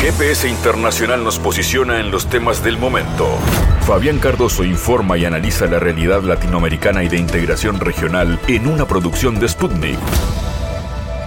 GPS Internacional nos posiciona en los temas del momento. Fabián Cardoso informa y analiza la realidad latinoamericana y de integración regional en una producción de Sputnik.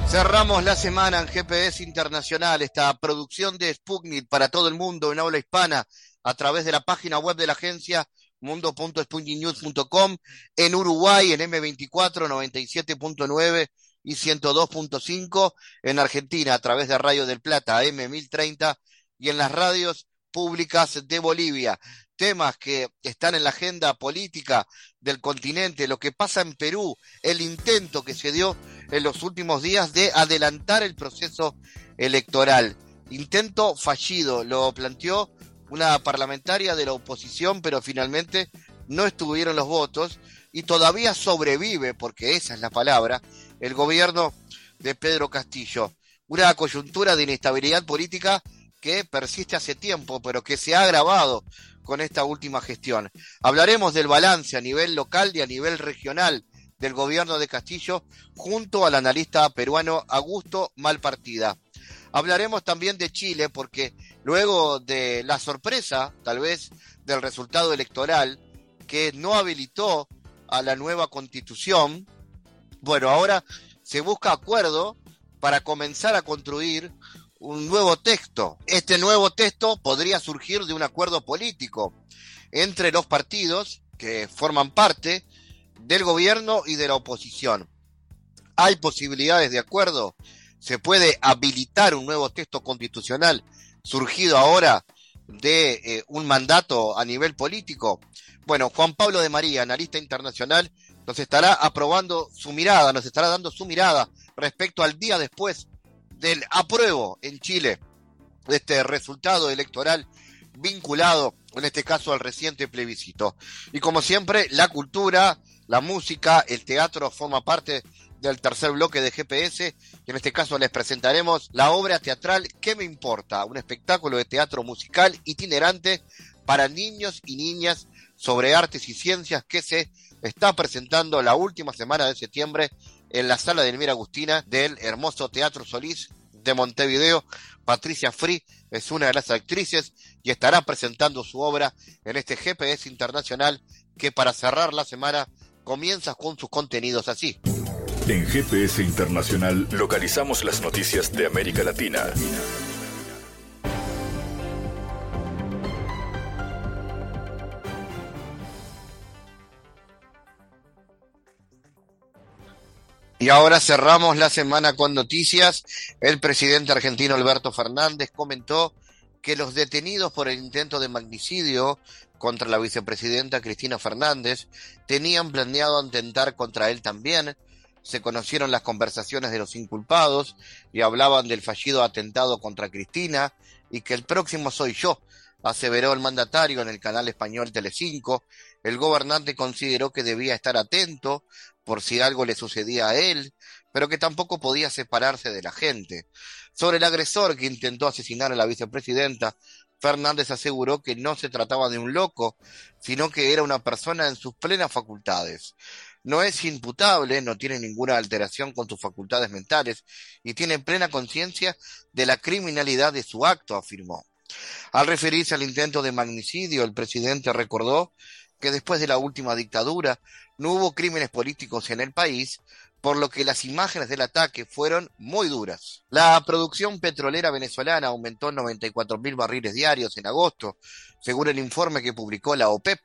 Cerramos la semana en GPS Internacional, esta producción de Sputnik para todo el mundo en habla hispana a través de la página web de la agencia mundo.sputniknews.com en Uruguay en M24 97.9 y 102.5 en Argentina a través de Radio del Plata M1030 y en las radios públicas de Bolivia. Temas que están en la agenda política del continente, lo que pasa en Perú, el intento que se dio en los últimos días de adelantar el proceso electoral. Intento fallido, lo planteó una parlamentaria de la oposición, pero finalmente no estuvieron los votos y todavía sobrevive, porque esa es la palabra, el gobierno de Pedro Castillo. Una coyuntura de inestabilidad política que persiste hace tiempo, pero que se ha agravado con esta última gestión. Hablaremos del balance a nivel local y a nivel regional del gobierno de Castillo junto al analista peruano Augusto Malpartida. Hablaremos también de Chile porque luego de la sorpresa, tal vez, del resultado electoral que no habilitó a la nueva constitución, bueno, ahora se busca acuerdo para comenzar a construir un nuevo texto. Este nuevo texto podría surgir de un acuerdo político entre los partidos que forman parte del gobierno y de la oposición. Hay posibilidades de acuerdo, se puede habilitar un nuevo texto constitucional surgido ahora de eh, un mandato a nivel político. Bueno, Juan Pablo de María, analista internacional, nos estará aprobando su mirada, nos estará dando su mirada respecto al día después del apruebo en Chile de este resultado electoral vinculado, en este caso, al reciente plebiscito. Y como siempre, la cultura, la música, el teatro forma parte del tercer bloque de GPS y en este caso les presentaremos la obra teatral ¿Qué me importa? Un espectáculo de teatro musical itinerante para niños y niñas sobre artes y ciencias que se está presentando la última semana de septiembre en la sala de Elmira Agustina del hermoso Teatro Solís de Montevideo. Patricia Free es una de las actrices y estará presentando su obra en este GPS internacional que para cerrar la semana comienza con sus contenidos así. En GPS Internacional localizamos las noticias de América Latina. Y ahora cerramos la semana con noticias. El presidente argentino Alberto Fernández comentó que los detenidos por el intento de magnicidio contra la vicepresidenta Cristina Fernández tenían planeado atentar contra él también. Se conocieron las conversaciones de los inculpados y hablaban del fallido atentado contra Cristina y que el próximo soy yo, aseveró el mandatario en el canal español Telecinco. El gobernante consideró que debía estar atento por si algo le sucedía a él, pero que tampoco podía separarse de la gente. Sobre el agresor que intentó asesinar a la vicepresidenta, Fernández aseguró que no se trataba de un loco, sino que era una persona en sus plenas facultades. No es imputable, no tiene ninguna alteración con sus facultades mentales y tiene plena conciencia de la criminalidad de su acto, afirmó. Al referirse al intento de magnicidio, el presidente recordó que después de la última dictadura no hubo crímenes políticos en el país, por lo que las imágenes del ataque fueron muy duras. La producción petrolera venezolana aumentó en 94 mil barriles diarios en agosto, según el informe que publicó la OPEP.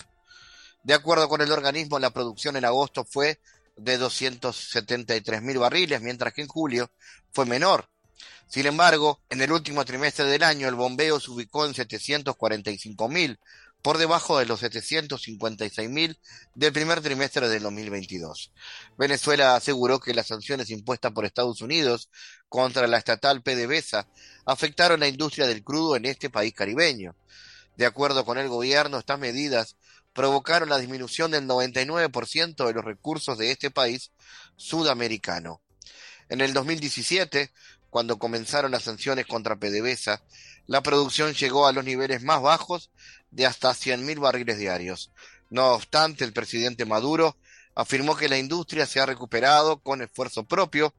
De acuerdo con el organismo, la producción en agosto fue de 273 mil barriles, mientras que en julio fue menor. Sin embargo, en el último trimestre del año el bombeo se ubicó en 745 mil, por debajo de los 756.000 del primer trimestre del 2022. Venezuela aseguró que las sanciones impuestas por Estados Unidos contra la estatal PDVSA afectaron la industria del crudo en este país caribeño. De acuerdo con el gobierno, estas medidas provocaron la disminución del 99% de los recursos de este país sudamericano. En el 2017, cuando comenzaron las sanciones contra PDVSA, la producción llegó a los niveles más bajos de hasta 100.000 barriles diarios. No obstante, el presidente Maduro afirmó que la industria se ha recuperado con esfuerzo propio,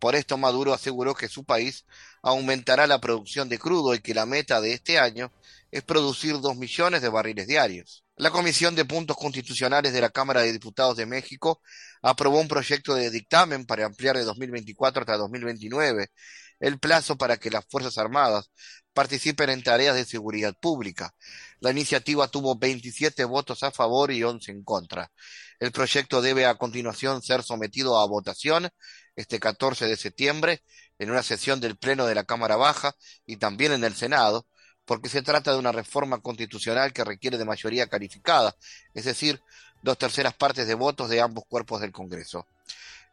Por esto Maduro aseguró que su país aumentará la producción de crudo y que la meta de este año es producir dos millones de barriles diarios. La Comisión de Puntos Constitucionales de la Cámara de Diputados de México aprobó un proyecto de dictamen para ampliar de 2024 hasta 2029 el plazo para que las Fuerzas Armadas participen en tareas de seguridad pública. La iniciativa tuvo 27 votos a favor y 11 en contra. El proyecto debe a continuación ser sometido a votación este 14 de septiembre en una sesión del Pleno de la Cámara Baja y también en el Senado, porque se trata de una reforma constitucional que requiere de mayoría calificada, es decir, dos terceras partes de votos de ambos cuerpos del Congreso.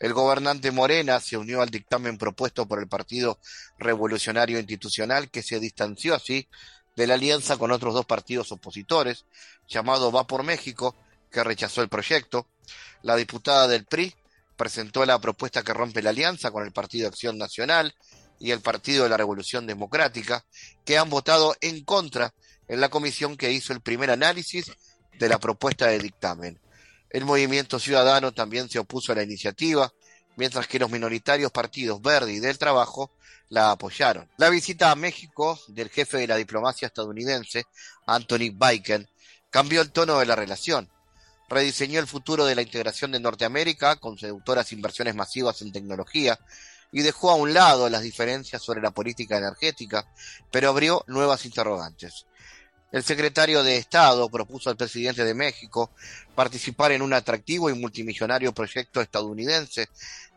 El gobernante Morena se unió al dictamen propuesto por el Partido Revolucionario Institucional, que se distanció así de la alianza con otros dos partidos opositores, llamado Va por México, que rechazó el proyecto. La diputada del PRI presentó la propuesta que rompe la alianza con el Partido Acción Nacional, y el Partido de la Revolución Democrática, que han votado en contra en la comisión que hizo el primer análisis de la propuesta de dictamen. El movimiento ciudadano también se opuso a la iniciativa, mientras que los minoritarios partidos Verde y del Trabajo la apoyaron. La visita a México del jefe de la diplomacia estadounidense, Anthony Biden, cambió el tono de la relación. Rediseñó el futuro de la integración de Norteamérica con seductoras inversiones masivas en tecnología, y dejó a un lado las diferencias sobre la política energética, pero abrió nuevas interrogantes. El secretario de Estado propuso al presidente de México participar en un atractivo y multimillonario proyecto estadounidense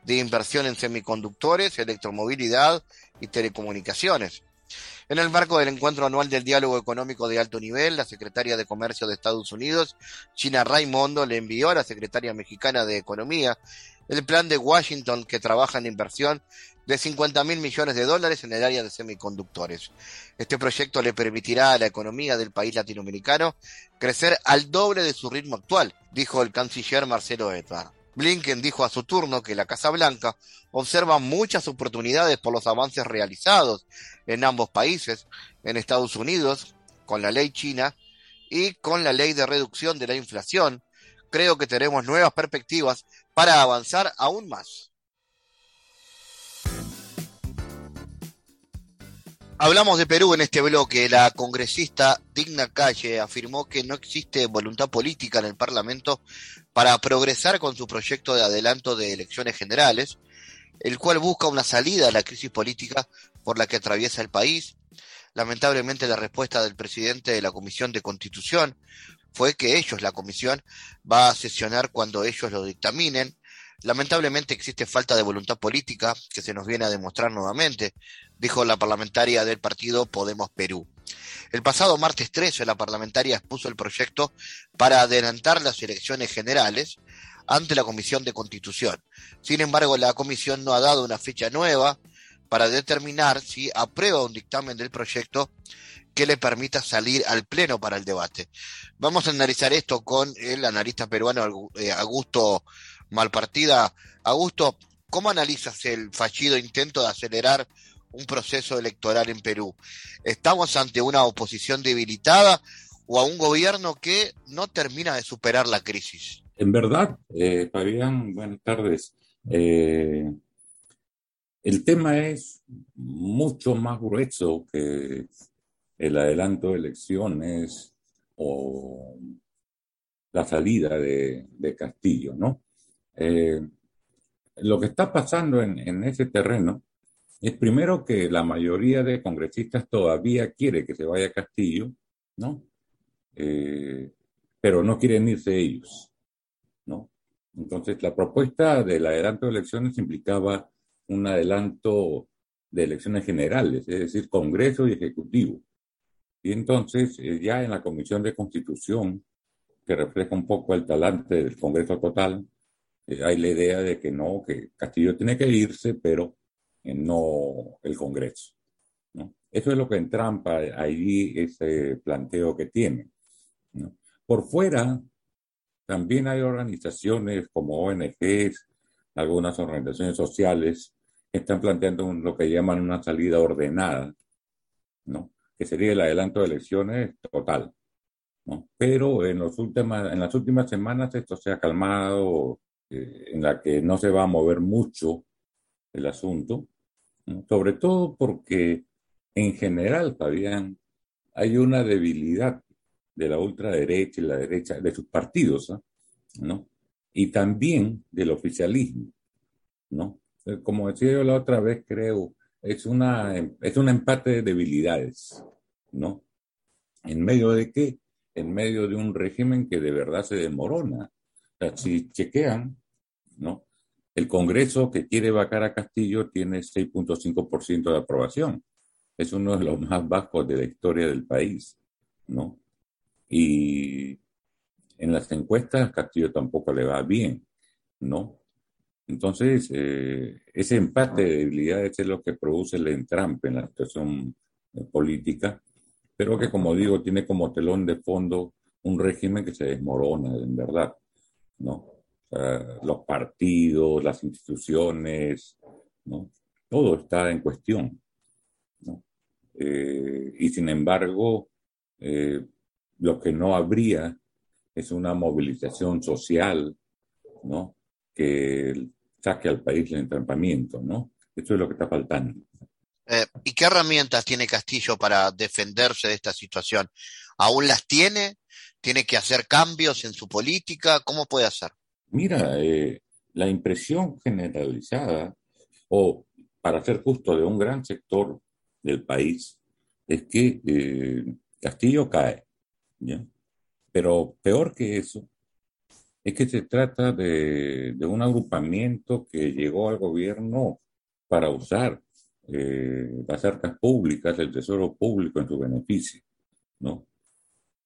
de inversión en semiconductores, electromovilidad y telecomunicaciones. En el marco del encuentro anual del diálogo económico de alto nivel, la secretaria de Comercio de Estados Unidos, China Raimondo, le envió a la secretaria mexicana de Economía el plan de Washington que trabaja en inversión de 50 mil millones de dólares en el área de semiconductores. Este proyecto le permitirá a la economía del país latinoamericano crecer al doble de su ritmo actual, dijo el canciller Marcelo Ebrard. Blinken dijo a su turno que la Casa Blanca observa muchas oportunidades por los avances realizados en ambos países, en Estados Unidos, con la ley china y con la ley de reducción de la inflación. Creo que tenemos nuevas perspectivas para avanzar aún más. Hablamos de Perú en este bloque. La congresista Digna Calle afirmó que no existe voluntad política en el Parlamento para progresar con su proyecto de adelanto de elecciones generales, el cual busca una salida a la crisis política por la que atraviesa el país. Lamentablemente la respuesta del presidente de la Comisión de Constitución fue que ellos, la comisión, va a sesionar cuando ellos lo dictaminen. Lamentablemente existe falta de voluntad política que se nos viene a demostrar nuevamente, dijo la parlamentaria del partido Podemos Perú. El pasado martes 13 la parlamentaria expuso el proyecto para adelantar las elecciones generales ante la Comisión de Constitución. Sin embargo, la comisión no ha dado una fecha nueva para determinar si aprueba un dictamen del proyecto que le permita salir al Pleno para el debate. Vamos a analizar esto con el analista peruano eh, Augusto Malpartida. Augusto, ¿cómo analizas el fallido intento de acelerar un proceso electoral en Perú? ¿Estamos ante una oposición debilitada o a un gobierno que no termina de superar la crisis? En verdad, eh, Fabián, buenas tardes. Eh, el tema es mucho más grueso que el adelanto de elecciones o la salida de, Castillo, ¿no? Eh, lo que está pasando en, ese terreno es primero que la mayoría de congresistas todavía quiere que se vaya Castillo, ¿no? Eh, pero no quieren irse ellos, ¿no? Entonces, la propuesta del adelanto de elecciones implicaba un adelanto de elecciones generales, es decir, Congreso y Ejecutivo. Y entonces, eh, ya en la Comisión de Constitución, que refleja un poco el talante del Congreso total, eh, hay la idea de que no, que Castillo tiene que irse, pero no el Congreso. Eso es lo que entrampa ahí ese planteo que tiene. Por fuera, también hay organizaciones como ONGs, algunas organizaciones sociales, que están planteando lo que llaman una salida ordenada, ¿no? que sería el adelanto de elecciones total. Pero en, los últimas, en las últimas semanas esto se ha calmado, eh, en la que no se va a mover mucho el asunto, sobre todo porque en general, Fabián, hay una debilidad de la ultraderecha y la derecha, de sus partidos, ¿ah? ¿no? Y también del oficialismo, ¿no? Eh, como decía yo la otra vez, creo, es, una, es un empate de debilidades, ¿no? ¿En medio de qué? En medio de un régimen que de verdad se sea, si chequean, ¿no? El Congreso que quiere vacar a Castillo tiene 6.5% de aprobación. Es uno de los más bajos de la historia del país, ¿no? Y en las encuestas Castillo tampoco le va bien, ¿no? Entonces, eh, ese empate de debilidades es lo que produce el entrampe en la situación eh, política, pero que, como digo, tiene como telón de fondo un régimen que se desmorona, en verdad, ¿no? Los partidos, las instituciones. Todo está en cuestión. Eh, y sin embargo, lo que no habría es una movilización social. Que saque al país del entrampamiento, ¿no? Eso es lo que está faltando. Eh, ¿Y qué herramientas tiene Castillo para defenderse de esta situación? ¿Aún las tiene? ¿Tiene que hacer cambios en su política? ¿Cómo puede hacer? Mira, eh, la impresión generalizada, o para ser justo, de un gran sector del país, es que eh, Castillo cae. ¿ya? Pero peor que eso, es que se trata de, un agrupamiento que llegó al gobierno para usar eh, las arcas públicas, el tesoro público en su beneficio, ¿no?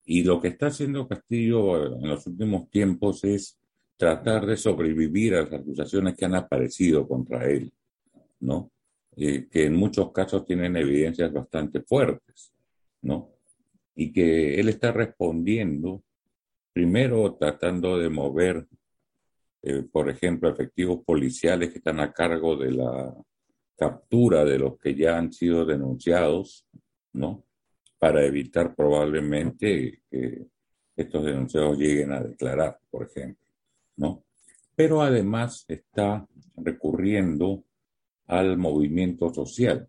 Y lo que está haciendo Castillo en los últimos tiempos es tratar de sobrevivir a las acusaciones que han aparecido contra él, ¿no? Eh, que en muchos casos tienen evidencias bastante fuertes, ¿no? y que él está respondiendo primero tratando de mover, eh, por ejemplo, efectivos policiales que están a cargo de la captura de los que ya han sido denunciados, ¿no? Para evitar probablemente que estos denunciados lleguen a declarar, por ejemplo, ¿no? Pero además está recurriendo al movimiento social,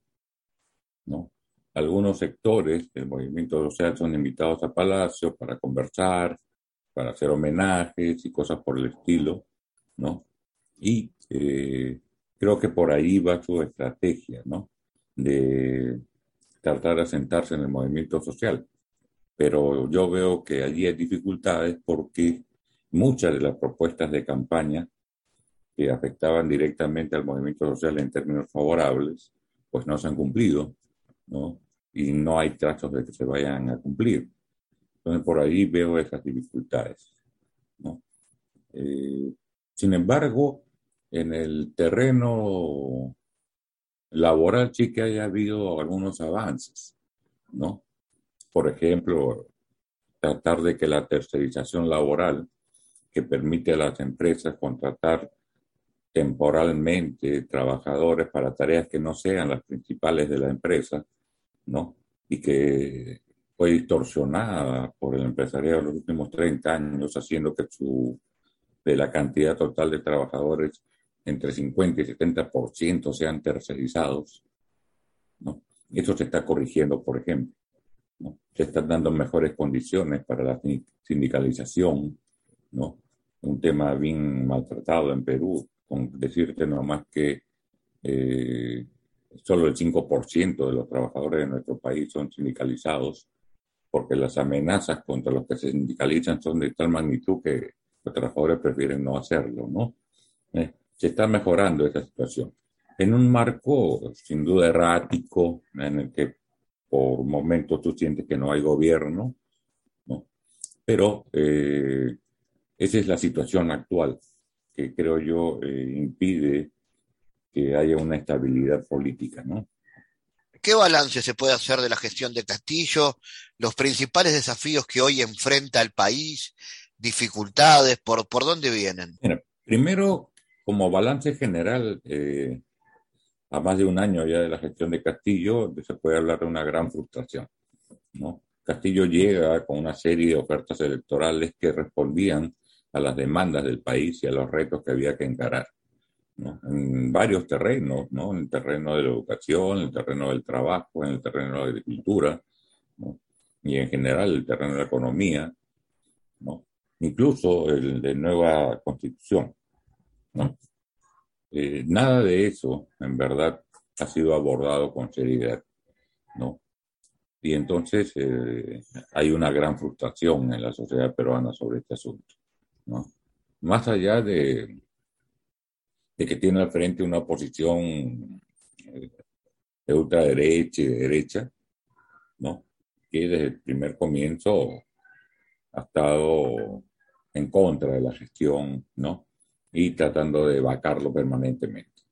¿no? algunos sectores del movimiento social son invitados a Palacio para conversar, para hacer homenajes y cosas por el estilo, ¿no? Y eh, creo que por ahí va su estrategia, ¿no? De tratar de asentarse en el movimiento social. Pero yo veo que allí hay dificultades porque muchas de las propuestas de campaña que afectaban directamente al movimiento social en términos favorables, pues no se han cumplido, ¿no? y no hay trazos de que se vayan a cumplir. Entonces, por ahí veo esas dificultades. ¿no? Eh, sin embargo, en el terreno laboral sí que haya habido algunos avances, ¿no? Por ejemplo, tratar de que la tercerización laboral, que permite a las empresas contratar temporalmente trabajadores para tareas que no sean las principales de la empresa, ¿no? Y que fue distorsionada por el empresariado en los últimos 30 años, haciendo que su, de la cantidad total de trabajadores, entre 50 y 70% sean tercerizados, ¿no? Eso se está corrigiendo, por ejemplo. ¿no? Se están dando mejores condiciones para la sindicalización, ¿no? Un tema bien maltratado en Perú, con decirte nomás que eh, solo el 5% de los trabajadores de nuestro país son sindicalizados, porque las amenazas contra los que se sindicalizan son de tal magnitud que los trabajadores prefieren no hacerlo, ¿no? Eh, se está mejorando esa situación. En un marco sin duda errático, en el que por momentos tú sientes que no hay gobierno, ¿no? Pero eh, esa es la situación actual, que creo yo eh, impide que haya una estabilidad política, ¿no? ¿Qué balance se puede hacer de la gestión de Castillo? Los principales desafíos que hoy enfrenta el país, dificultades, ¿por, por dónde vienen? primero, como balance general, eh, a más de un año ya de la gestión de Castillo, se puede hablar de una gran frustración. ¿no? Castillo llega con una serie de ofertas electorales que respondían a las demandas del país y a los retos que había que encarar. en varios terrenos, ¿no? en el terreno de la educación, en el terreno del trabajo, en el terreno de la agricultura, y en general el terreno de la economía, ¿no? incluso el de nueva constitución. ¿no? Eh, nada de eso, en verdad, ha sido abordado con seriedad. ¿no? Y entonces eh, hay una gran frustración en la sociedad peruana sobre este asunto. ¿No? Más allá de, que tiene al frente una oposición eh, de ultraderecha y de derecha, ¿no? que desde el primer comienzo ha estado en contra de la gestión, ¿no? Y tratando de vacarlo permanentemente.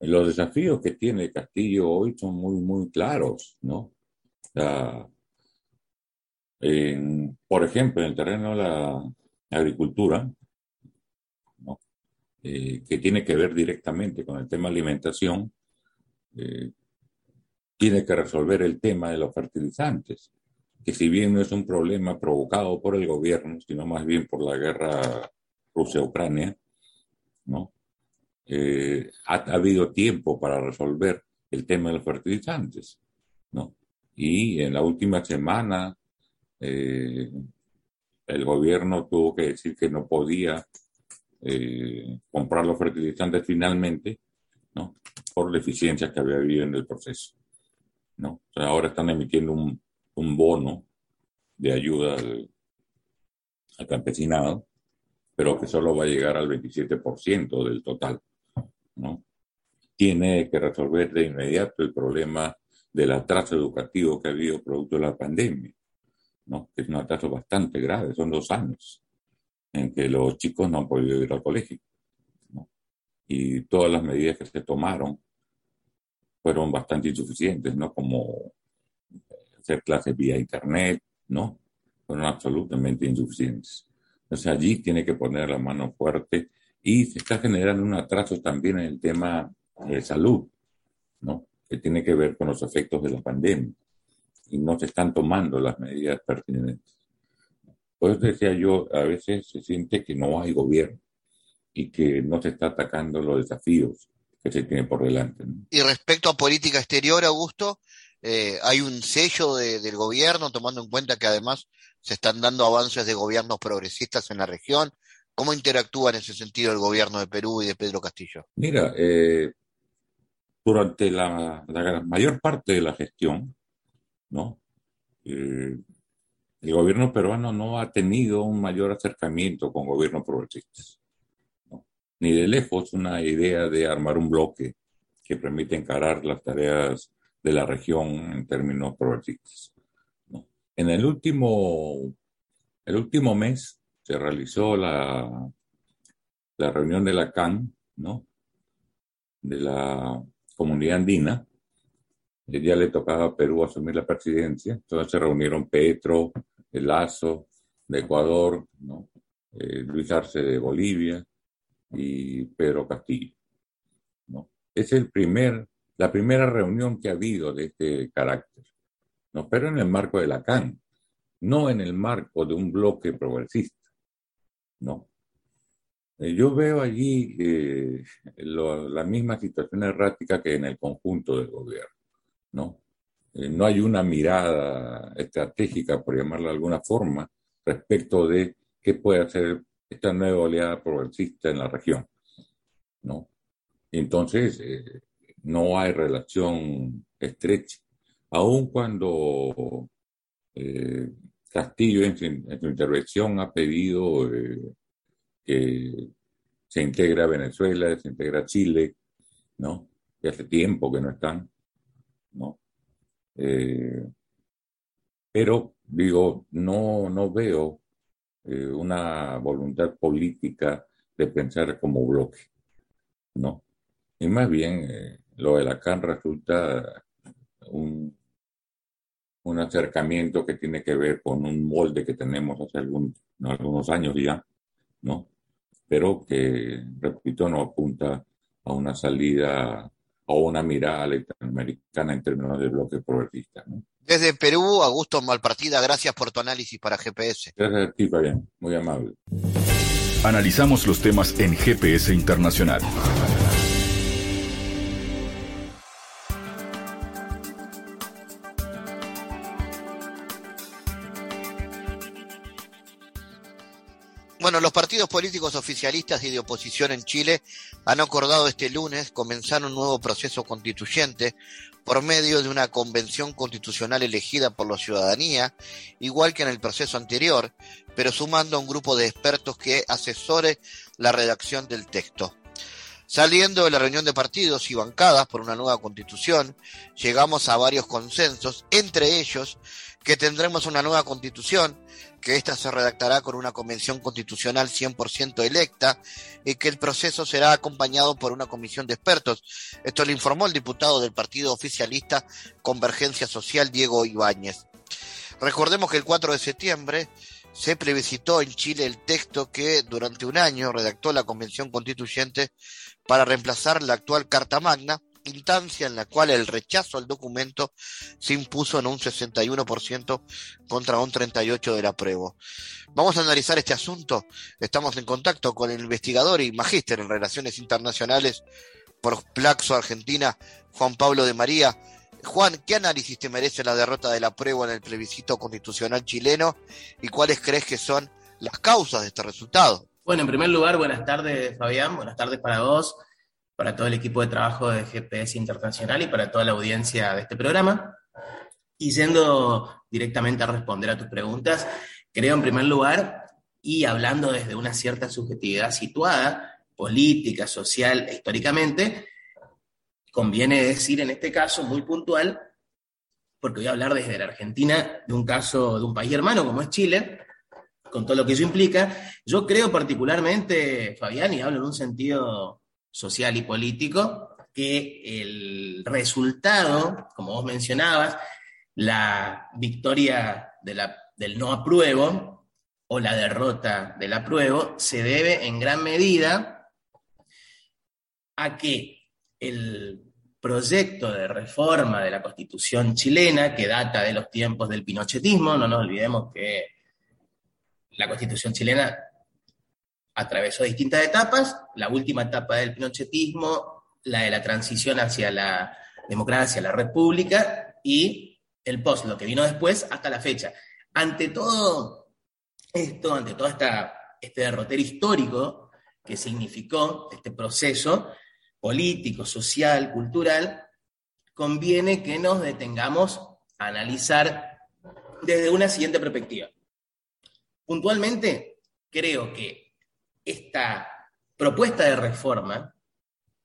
Los desafíos que tiene Castillo hoy son muy, muy claros, ¿no? por ejemplo, en el terreno de la agricultura, eh, que tiene que ver directamente con el tema alimentación, eh, tiene que resolver el tema de los fertilizantes, que si bien no es un problema provocado por el gobierno, sino más bien por la guerra Rusia-Ucrania, ¿no? Eh, ha, habido tiempo para resolver el tema de los fertilizantes, ¿no? Y en la última semana eh, el gobierno tuvo que decir que no podía eh, comprar los fertilizantes finalmente, ¿no? Por la eficiencia que había habido en el proceso, ¿no? ahora están emitiendo un, un bono de ayuda al, al, campesinado, pero que solo va a llegar al 27% del total. ¿no? Tiene que resolver de inmediato el problema del atraso educativo que ha habido producto de la pandemia, ¿no? que es un atraso bastante grave, son dos años en que los chicos no han podido ir al colegio. ¿no? Y todas las medidas que se tomaron fueron bastante insuficientes, ¿no? como hacer clases vía Internet, ¿no? Fueron absolutamente insuficientes. Entonces allí tiene que poner la mano fuerte y se está generando un atraso también en el tema de salud, ¿no? Que tiene que ver con los efectos de la pandemia y no se están tomando las medidas pertinentes. Por eso decía yo, a veces se siente que no hay gobierno y que no se está atacando los desafíos que se tienen por delante. Y respecto a política exterior, Augusto, eh, hay un sello del gobierno, tomando en cuenta que además se están dando avances de gobiernos progresistas en la región. ¿Cómo interactúa en ese sentido el gobierno de Perú y de Pedro Castillo? Mira, eh, durante la, mayor parte de la gestión, ¿no? Eh, el gobierno peruano no ha tenido un mayor acercamiento con gobiernos progresistas. Ni de lejos una idea de armar un bloque que permita encarar las tareas de la región en términos progresistas. En el último, el último mes se realizó la, la reunión de la CAN, ¿no? de la comunidad andina. El día le tocaba a Perú asumir la presidencia, entonces se reunieron Petro, Lazo de Ecuador. Eh, Luis Arce de Bolivia y Pedro Castillo. Es el primer la primera reunión que ha habido de este carácter, ¿no? pero en el marco de la CAN, no en el marco de un bloque progresista. ¿no? Eh, yo veo allí eh, la misma situación errática que en el conjunto del gobierno. ¿No? Eh, no hay una mirada estratégica, por llamarla de alguna forma, respecto de qué puede hacer esta nueva oleada progresista en la región. ¿no? Entonces, no hay relación estrecha. Aun cuando eh, Castillo en su, intervención ha pedido eh, que se integre a Venezuela, se integre a Chile, ¿no? Que hace tiempo que no están, ¿no? Eh, pero digo, no, no veo una voluntad política de pensar como bloque, ¿no? Y más bien lo de Lacan resulta un, un acercamiento que tiene que ver con un molde que tenemos hace algunos años ya, ¿no? Pero que, repito, no apunta a una salida o una mirada latinoamericana en términos de bloque progresista. ¿no? Desde Perú, Augusto Malpartida, gracias por tu análisis para GPS. Gracias a ti, Fabián, muy amable. Analizamos los temas en GPS Internacional. Bueno, los partidos políticos oficialistas y de oposición en Chile han acordado este lunes comenzar un nuevo proceso constituyente por medio de una convención constitucional elegida por la ciudadanía, igual que en el proceso anterior, pero sumando a un grupo de expertos que asesore la redacción del texto. Saliendo de la reunión de partidos y bancadas por una nueva constitución, llegamos a varios consensos, entre ellos que tendremos una nueva constitución, que ésta se redactará con una convención constitucional 100% electa y que el proceso será acompañado por una comisión de expertos. Esto le informó el diputado del partido oficialista Convergencia Social, Diego Ibáñez. Recordemos que el 4 de septiembre se plebiscitó en Chile el texto que durante un año redactó la Convención Constituyente para reemplazar la actual Carta Magna, instancia en la cual el rechazo al documento se impuso en un 61% contra un 38% del apruebo. Vamos a analizar este asunto. Estamos en contacto con el investigador y magíster en relaciones internacionales por Plaxo Argentina, Juan Pablo de María. Juan, ¿qué análisis te merece la derrota del apruebo en el plebiscito constitucional chileno y cuáles crees que son las causas de este resultado? Bueno, en primer lugar, buenas tardes, Fabián, buenas tardes para vos, para todo el equipo de trabajo de GPS Internacional y para toda la audiencia de este programa. Y yendo directamente a responder a tus preguntas, creo en primer lugar, y hablando desde una cierta subjetividad situada, política, social, históricamente, conviene decir en este caso muy puntual, porque voy a hablar desde la Argentina de un caso de un país hermano como es Chile, con todo lo que eso implica. Yo creo particularmente, Fabián, y hablo en un sentido social y político, que el resultado, como vos mencionabas, la victoria del no apruebo o la derrota del apruebo, se debe en gran medida a que el proyecto de reforma de la constitución chilena, que data de los tiempos del pinochetismo, no nos olvidemos que la constitución chilena atravesó distintas etapas, la última etapa del pinochetismo, la de la transición hacia la democracia, la república, y el post, lo que vino después, hasta la fecha. Ante todo esto, ante todo esta, este derrotero histórico que significó este proceso, político, social, cultural, conviene que nos detengamos a analizar desde una siguiente perspectiva. Puntualmente, creo que esta propuesta de reforma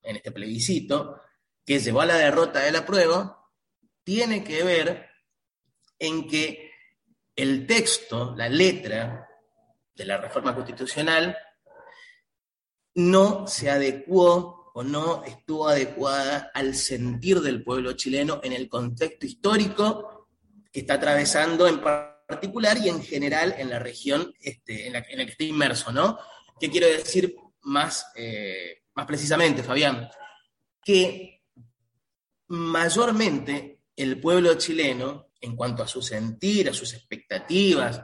en este plebiscito, que llevó a la derrota de la prueba, tiene que ver en que el texto, la letra de la reforma constitucional, no se adecuó o no estuvo adecuada al sentir del pueblo chileno en el contexto histórico que está atravesando en particular y en general en la región este, en, la, que está inmerso, ¿no? ¿Qué quiero decir más, eh, más precisamente, Fabián? Que mayormente el pueblo chileno, en cuanto a su sentir, a sus expectativas,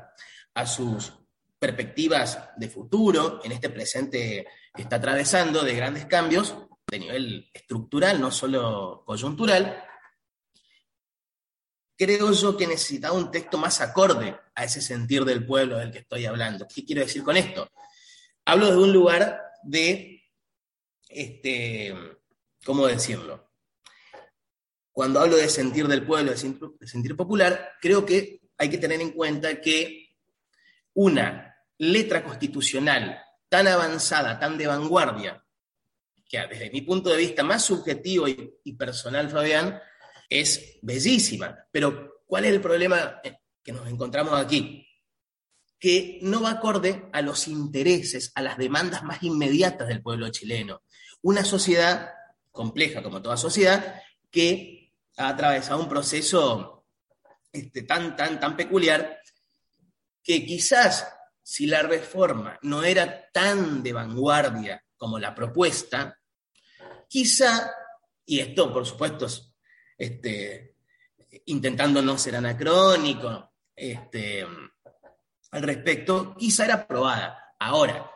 a sus perspectivas de futuro en este presente que está atravesando de grandes cambios de nivel estructural, no solo coyuntural, creo yo que necesitaba un texto más acorde a ese sentir del pueblo del que estoy hablando. ¿Qué quiero decir con esto? Hablo de un lugar de, este, ¿cómo decirlo? Cuando hablo de sentir del pueblo, de sentir popular, creo que hay que tener en cuenta que una letra constitucional tan avanzada, tan de vanguardia, que desde mi punto de vista más subjetivo y, personal, Fabián, es bellísima. Pero ¿cuál es el problema que nos encontramos aquí? Que no va acorde a los intereses, a las demandas más inmediatas del pueblo chileno. Una sociedad compleja, como toda sociedad, que ha atravesado un proceso este, tan, tan, tan peculiar que quizás si la reforma no era tan de vanguardia como la propuesta, quizá, y esto por supuesto este, intentando no ser anacrónico este, al respecto, quizá era aprobada. Ahora,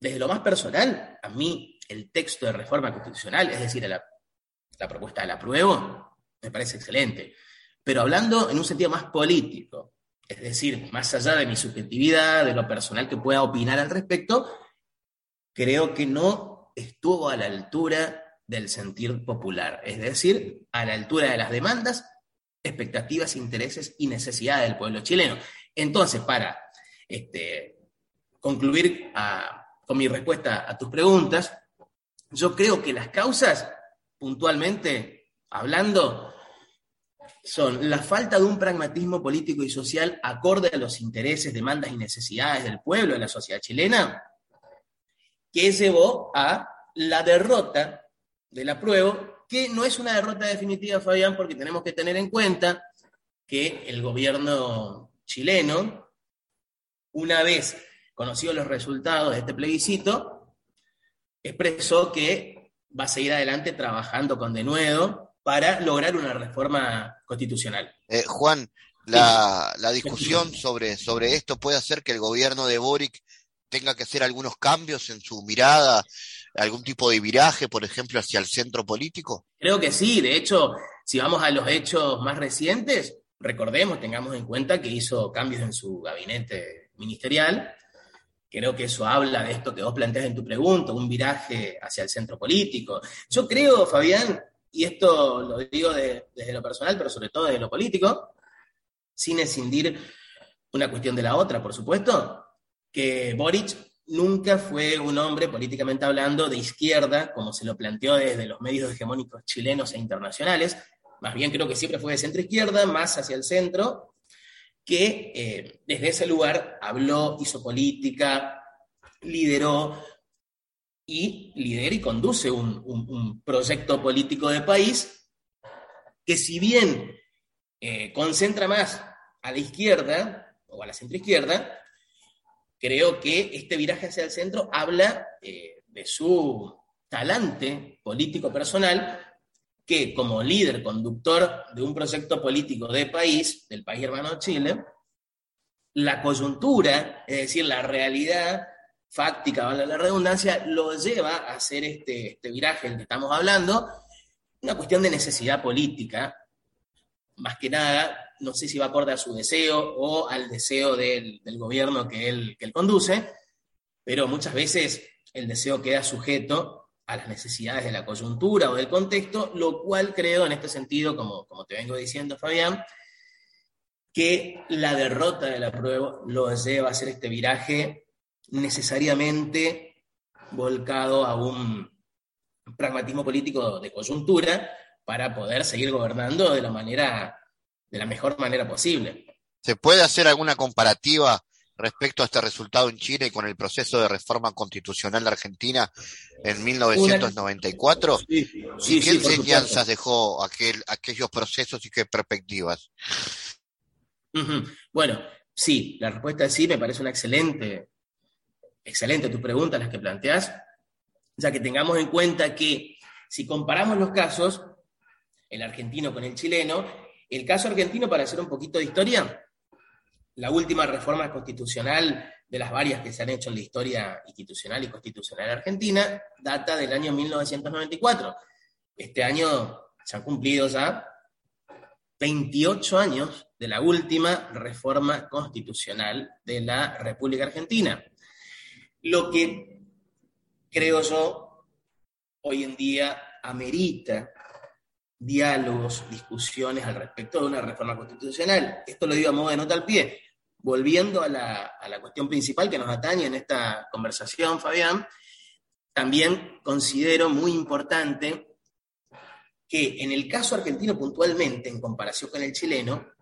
desde lo más personal, a mí el texto de reforma constitucional, es decir, la, la propuesta la apruebo, me parece excelente. Pero hablando en un sentido más político, es decir, más allá de mi subjetividad, de lo personal que pueda opinar al respecto, creo que no estuvo a la altura del sentir popular, es decir, a la altura de las demandas, expectativas, intereses y necesidades del pueblo chileno. Entonces, para este, concluir con mi respuesta a tus preguntas, yo creo que las causas, puntualmente hablando, son la falta de un pragmatismo político y social acorde a los intereses, demandas y necesidades del pueblo, de la sociedad chilena, que llevó a la derrota de la prueba, que no es una derrota definitiva, Fabián, porque tenemos que tener en cuenta que el gobierno chileno, una vez conocidos los resultados de este plebiscito, expresó que va a seguir adelante trabajando con denuedo para lograr una reforma constitucional. Eh, Juan, la, la discusión sobre, sobre esto puede hacer que el gobierno de Boric tenga que hacer algunos cambios en su mirada algún tipo de viraje, por ejemplo, hacia el centro político? Creo que sí, de hecho, si vamos a los hechos más recientes, recordemos, tengamos en cuenta que hizo cambios en su gabinete ministerial. Creo que eso habla de esto que vos planteas en tu pregunta, un viraje hacia el centro político. Yo creo, Fabián, y esto lo digo desde lo personal, pero sobre todo desde lo político, sin escindir una cuestión de la otra, por supuesto, que Boric nunca fue un hombre, políticamente hablando, de izquierda, como se lo planteó desde los medios hegemónicos chilenos e internacionales. Más bien creo que siempre fue de centro izquierda, más hacia el centro, que eh, desde ese lugar habló, hizo política, lideró y lidera y conduce un, proyecto político de país que si bien eh, concentra más a la izquierda o a la centroizquierda, creo que este viraje hacia el centro habla eh, de su talante político personal, que como líder, conductor de un proyecto político de país, del país hermano Chile, la coyuntura, es decir, la realidad fáctica, vale la redundancia, lo lleva a hacer este, este viraje del que estamos hablando, una cuestión de necesidad política, más que nada, no sé si va acorde a su deseo o al deseo del, gobierno que él, que él conduce, pero muchas veces el deseo queda sujeto a las necesidades de la coyuntura o del contexto, lo cual creo en este sentido, como, como te vengo diciendo, Fabián, que la derrota de la prueba lo lleva a hacer este viraje necesariamente volcado a un pragmatismo político de coyuntura para poder seguir gobernando de la manera de la mejor manera posible. ¿Se puede hacer alguna comparativa respecto a este resultado en Chile con el proceso de reforma constitucional de Argentina en 1994? ¿Y qué enseñanzas dejó aquel, aquellos procesos y qué perspectivas? Bueno, sí, la respuesta es sí, me parece una excelente, excelente tu pregunta, las que planteas, ya que tengamos en cuenta que si comparamos los casos, el argentino con el chileno, el caso argentino, para hacer un poquito de historia, la última reforma constitucional de las varias que se han hecho en la historia institucional y constitucional argentina data del año 1994. Este año se han cumplido ya 28 años de la última reforma constitucional de la República Argentina. Lo que creo yo hoy en día amerita diálogos, discusiones al respecto de una reforma constitucional. Esto lo digo a modo de nota al pie. Volviendo a la, cuestión principal que nos atañe en esta conversación, Fabián, también considero muy importante que en el caso argentino puntualmente, en comparación con el chileno,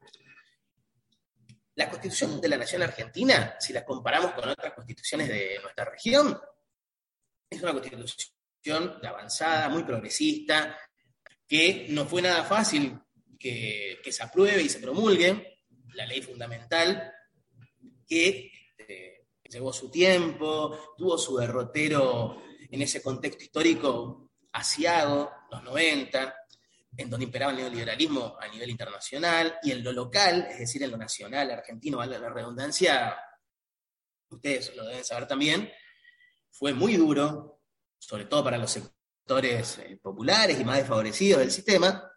la constitución de la nación argentina, si la comparamos con otras constituciones de nuestra región, es una constitución avanzada, muy progresista, que no fue nada fácil que, se apruebe y se promulgue, la ley fundamental, que eh, llevó su tiempo, tuvo su derrotero en ese contexto histórico asiago, los 90, en donde imperaba el neoliberalismo a nivel internacional, y en lo local, es decir, en lo nacional argentino, la redundancia, ustedes lo deben saber también, fue muy duro, sobre todo para los sectores eh, populares y más desfavorecidos del sistema,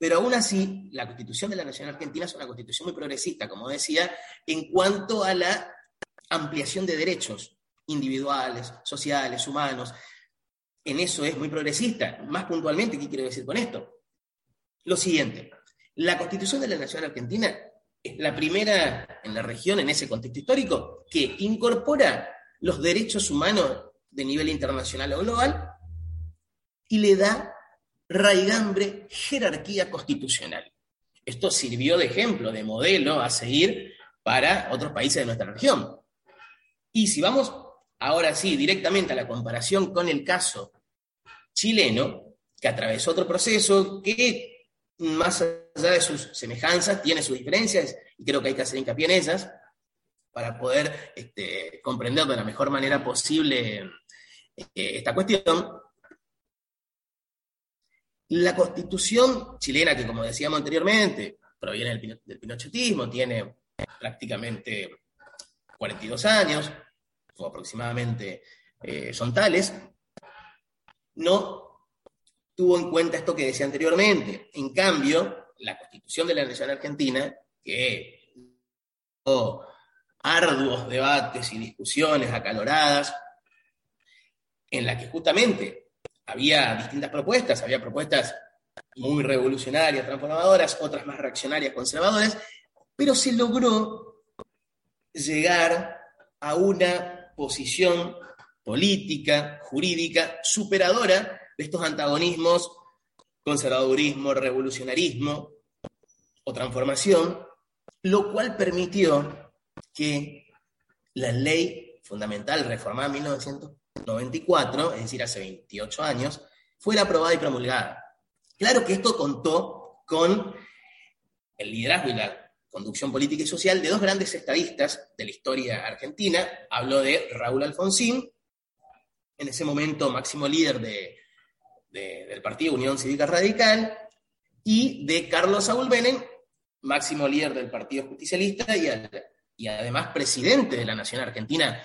pero aún así, la Constitución de la Nación Argentina es una constitución muy progresista, como decía, en cuanto a la ampliación de derechos individuales, sociales, humanos. En eso es muy progresista. Más puntualmente, ¿qué quiero decir con esto? Lo siguiente, la Constitución de la Nación Argentina es la primera en la región, en ese contexto histórico, que incorpora los derechos humanos de nivel internacional o global y le da raigambre, jerarquía constitucional. Esto sirvió de ejemplo, de modelo a seguir para otros países de nuestra región. Y si vamos ahora sí directamente a la comparación con el caso chileno, que atravesó otro proceso que más allá de sus semejanzas tiene sus diferencias y creo que hay que hacer hincapié en ellas para poder este, comprender de la mejor manera posible eh, esta cuestión. La constitución chilena, que como decíamos anteriormente, proviene del, pinochetismo, tiene prácticamente 42 años, o aproximadamente eh, son tales, no tuvo en cuenta esto que decía anteriormente. En cambio, la constitución de la Nación Argentina, que arduos debates y discusiones acaloradas, en la que justamente había distintas propuestas, había propuestas muy revolucionarias, transformadoras, otras más reaccionarias, conservadoras, pero se logró llegar a una posición política, jurídica, superadora de estos antagonismos, conservadurismo, revolucionarismo o transformación, lo cual permitió que la ley fundamental reformada en 1900 94, es decir, hace 28 años, fuera aprobada y promulgada. Claro que esto contó con el liderazgo y la conducción política y social de dos grandes estadistas de la historia argentina. Habló de Raúl Alfonsín, en ese momento máximo líder del partido Unión Cívica Radical, y de Carlos Saúl Benen, máximo líder del Partido Justicialista y además presidente de la Nación Argentina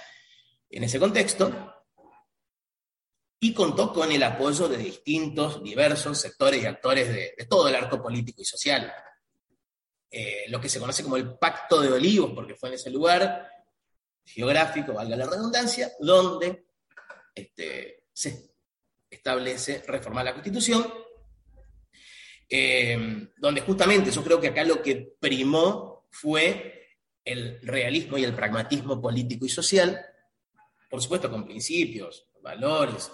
en ese contexto y contó con el apoyo de distintos, diversos sectores y actores de, todo el arco político y social. Eh, lo que se conoce como el Pacto de Olivos, porque fue en ese lugar geográfico, valga la redundancia, donde este, se establece reformar la Constitución, eh, donde justamente yo creo que acá lo que primó fue el realismo y el pragmatismo político y social, por supuesto con principios, valores,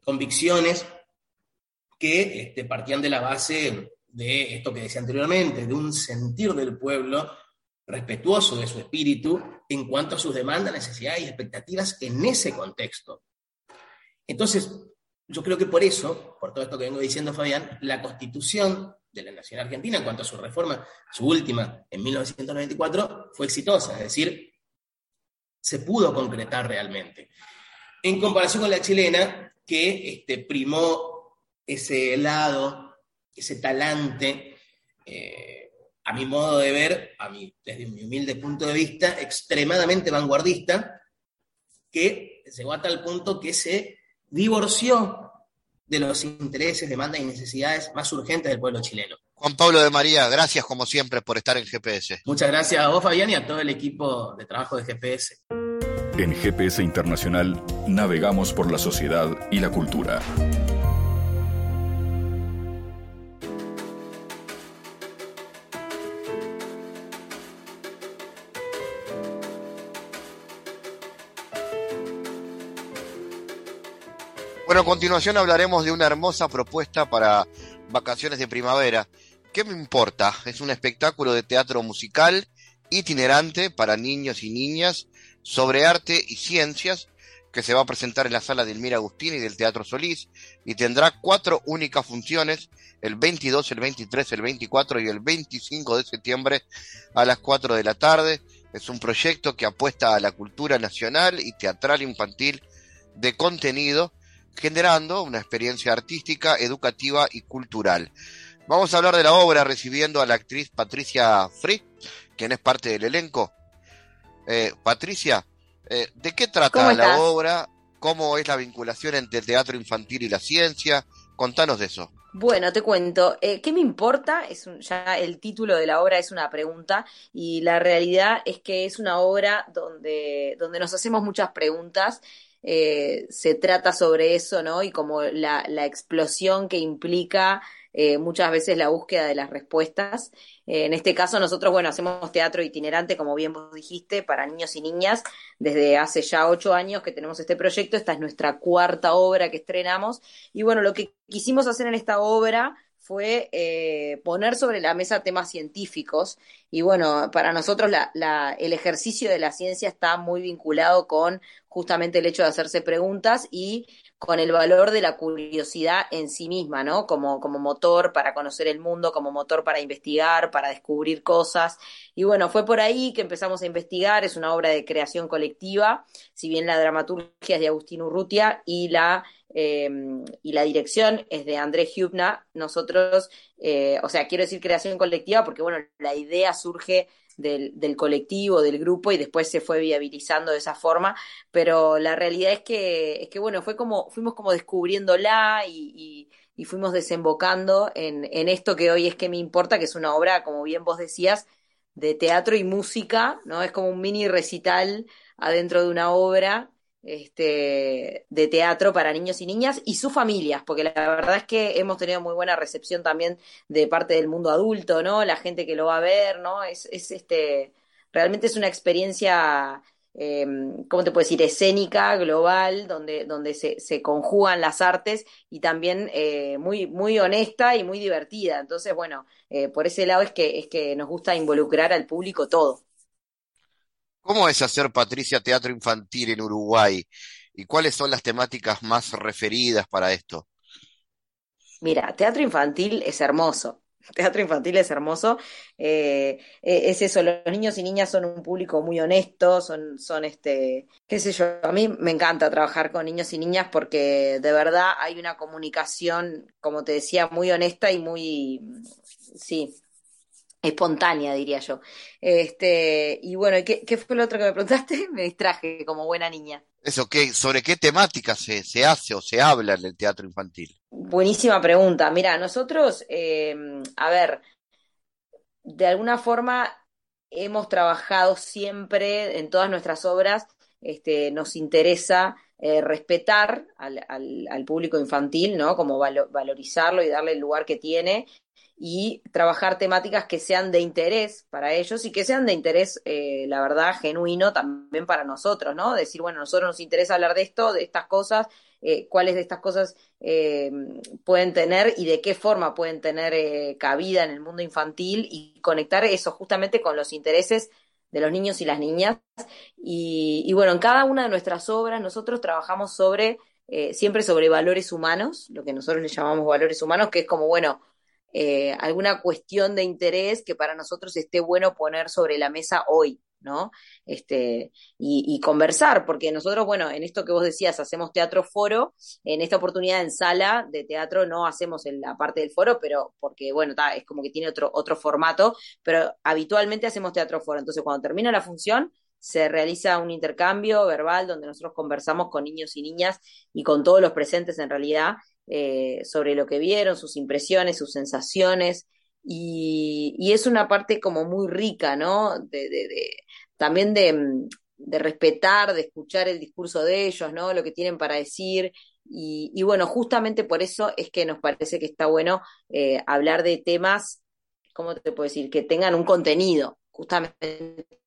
convicciones que este, partían de la base de esto que decía anteriormente, de un sentir del pueblo respetuoso de su espíritu en cuanto a sus demandas, necesidades y expectativas en ese contexto. Entonces, yo creo que por eso, por todo esto que vengo diciendo Fabián, la constitución de la Nación Argentina en cuanto a su reforma, su última en 1994, fue exitosa, es decir, se pudo concretar realmente. En comparación con la chilena, que este, primó ese lado, ese talante, eh, a mi modo de ver, a mi, desde mi humilde punto de vista, extremadamente vanguardista, que llegó a tal punto que se divorció de los intereses, demandas y necesidades más urgentes del pueblo chileno. Juan Pablo de María, gracias como siempre por estar en GPS. Muchas gracias a vos, Fabián, y a todo el equipo de trabajo de GPS. En GPS Internacional navegamos por la sociedad y la cultura. Bueno, a continuación hablaremos de una hermosa propuesta para vacaciones de primavera. ¿Qué me importa? Es un espectáculo de teatro musical itinerante para niños y niñas sobre arte y ciencias que se va a presentar en la sala de Elmira Agustín y del Teatro Solís y tendrá cuatro únicas funciones, el 22, el 23, el 24 y el 25 de septiembre a las 4 de la tarde. Es un proyecto que apuesta a la cultura nacional y teatral infantil de contenido, generando una experiencia artística, educativa y cultural. Vamos a hablar de la obra recibiendo a la actriz Patricia Free, quien es parte del elenco. Eh, Patricia, Eh, ¿De qué trata la obra? ¿Cómo es la vinculación entre el teatro infantil y la ciencia? Contanos de eso. Bueno, te cuento. Eh, ¿Qué me importa? Es ya el título de la obra es una pregunta y la realidad es que es una obra donde, donde nos hacemos muchas preguntas. Eh, se trata sobre eso, ¿no? Y como la, la explosión que implica eh, muchas veces la búsqueda de las respuestas. Eh, en este caso nosotros, bueno, hacemos teatro itinerante, como bien vos dijiste, para niños y niñas, desde hace ya ocho años que tenemos este proyecto, esta es nuestra cuarta obra que estrenamos, y bueno, lo que quisimos hacer en esta obra fue eh, poner sobre la mesa temas científicos y bueno, para nosotros el ejercicio de la ciencia está muy vinculado con justamente el hecho de hacerse preguntas y con el valor de la curiosidad en sí misma, ¿no? Como, como motor para conocer el mundo, como motor para investigar, para descubrir cosas. Y bueno, fue por ahí que empezamos a investigar, es una obra de creación colectiva, si bien la dramaturgia es de Agustín Urrutia y la, em, y la dirección es de Andrés Hubna, nosotros, eh, o sea, quiero decir creación colectiva porque bueno, la idea surge del, colectivo, del grupo, y después se fue viabilizando de esa forma, pero la realidad es que, es que bueno, fue como, fuimos como descubriéndola y, fuimos desembocando en esto que hoy es que me importa, que es una obra, como bien vos decías, de teatro y música, ¿no? Es como un mini recital adentro de una obra este, de teatro para niños y niñas y sus familias, porque la verdad es que hemos tenido muy buena recepción también de parte del mundo adulto, ¿no? La gente que lo va a ver, ¿no? Es, es este, realmente es una experiencia, eh, ¿cómo te puedo decir? Escénica, global, donde, donde se, se conjugan las artes y también eh, muy, muy honesta y muy divertida. Entonces, bueno, eh, por ese lado es que, es que nos gusta involucrar al público todo. ¿Cómo es hacer Patricia teatro infantil en Uruguay? ¿Y cuáles son las temáticas más referidas para esto? Mira, teatro infantil es hermoso. Teatro infantil es hermoso. Eh, eh, es eso, los niños y niñas son un público muy honesto, son, son este, qué sé yo, a mí me encanta trabajar con niños y niñas porque de verdad hay una comunicación, como te decía, muy honesta y muy, sí, espontánea, diría yo. Este, y bueno, ¿qué, ¿qué, fue lo otro que me preguntaste? Me distraje como buena niña. Eso, ¿qué, ¿sobre qué temática se, se hace o se habla en el teatro infantil? Buenísima pregunta. Mira, nosotros, eh, a ver, de alguna forma hemos trabajado siempre en todas nuestras obras, este, nos interesa eh, respetar al, al, al, público infantil, ¿no? Como valorizarlo y darle el lugar que tiene y trabajar temáticas que sean de interés para ellos y que sean de interés, eh, la verdad, genuino también para nosotros, ¿no? Decir, bueno, a nosotros nos interesa hablar de esto, de estas cosas, eh, cuáles de estas cosas eh, pueden tener y de qué forma pueden tener eh, cabida en el mundo infantil y conectar eso justamente con los intereses de los niños y las niñas. Y, y bueno, en cada una de nuestras obras nosotros trabajamos sobre, eh, siempre sobre valores humanos, lo que nosotros le llamamos valores humanos, que es como, bueno, eh, alguna cuestión de interés que para nosotros esté bueno poner sobre la mesa hoy, ¿no? Este, y, y, conversar, porque nosotros, bueno, en esto que vos decías, hacemos teatro foro, en esta oportunidad en sala de teatro no hacemos en la parte del foro, pero porque, bueno, ta, es como que tiene otro, otro formato, pero habitualmente hacemos teatro foro. Entonces, cuando termina la función, se realiza un intercambio verbal donde nosotros conversamos con niños y niñas y con todos los presentes en realidad eh, sobre lo que vieron, sus impresiones, sus sensaciones, y, es una parte como muy rica, ¿no? También de, de, respetar, de escuchar el discurso de ellos, ¿no? Lo que tienen para decir. Y, bueno, justamente por eso es que nos parece que está bueno eh, hablar de temas, ¿cómo te puedo decir? Que tengan un contenido, justamente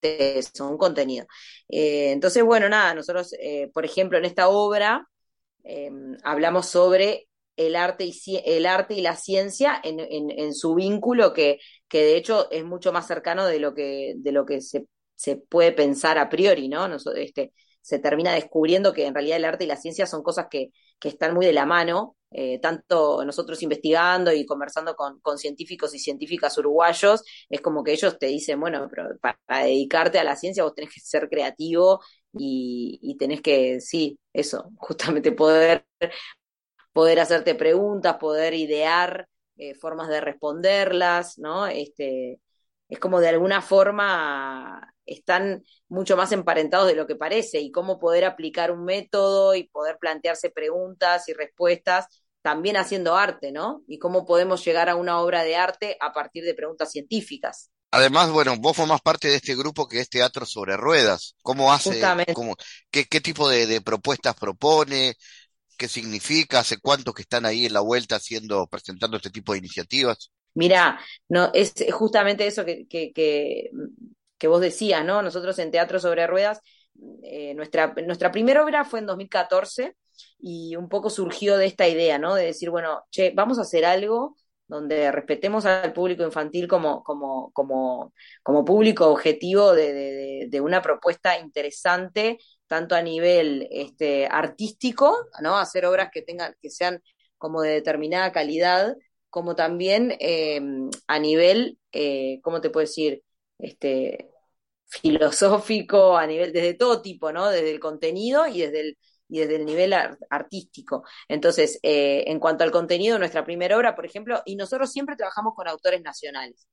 eso, un contenido. Eh, entonces, bueno, nada, nosotros, por ejemplo, en esta obra eh, hablamos sobre el arte y, el arte y la ciencia en, en, en su vínculo que, que, de hecho es mucho más cercano de lo que, de lo que se, se puede pensar a priori, ¿no? Este, se termina descubriendo que en realidad el arte y la ciencia son cosas que, que están muy de la mano, eh, tanto nosotros investigando y conversando con, con, científicos y científicas uruguayos, es como que ellos te dicen, bueno, pero para, dedicarte a la ciencia vos tenés que ser creativo y, y tenés que, sí, eso, justamente poder poder hacerte preguntas, poder idear eh, formas de responderlas, ¿no? Este, es como de alguna forma están mucho más emparentados de lo que parece y cómo poder aplicar un método y poder plantearse preguntas y respuestas también haciendo arte, ¿no? Y cómo podemos llegar a una obra de arte a partir de preguntas científicas. Además, bueno, vos formás parte de este grupo que es Teatro sobre Ruedas. ¿Cómo hace? Cómo, qué, qué, tipo de, de, propuestas propone? ¿Qué significa? ¿Hace cuánto que están ahí en la vuelta haciendo, presentando este tipo de iniciativas? Mira, no, es justamente eso que, que, que, vos decías, ¿no? Nosotros en Teatro sobre Ruedas, eh, nuestra, nuestra primera obra fue en 2014 y un poco surgió de esta idea, ¿no? De decir, bueno, che, vamos a hacer algo donde respetemos al público infantil como, como, como, como público objetivo de, una propuesta interesante, tanto a nivel este, artístico, ¿no? Hacer obras que tengan, que sean como de determinada calidad, como también eh, a nivel, eh, ¿cómo te puedo decir? Este, filosófico, a nivel, desde todo tipo, ¿no? Desde el contenido y desde el, y desde el nivel artístico. Entonces, eh, en cuanto al contenido, nuestra primera obra, por ejemplo, y nosotros siempre trabajamos con autores nacionales.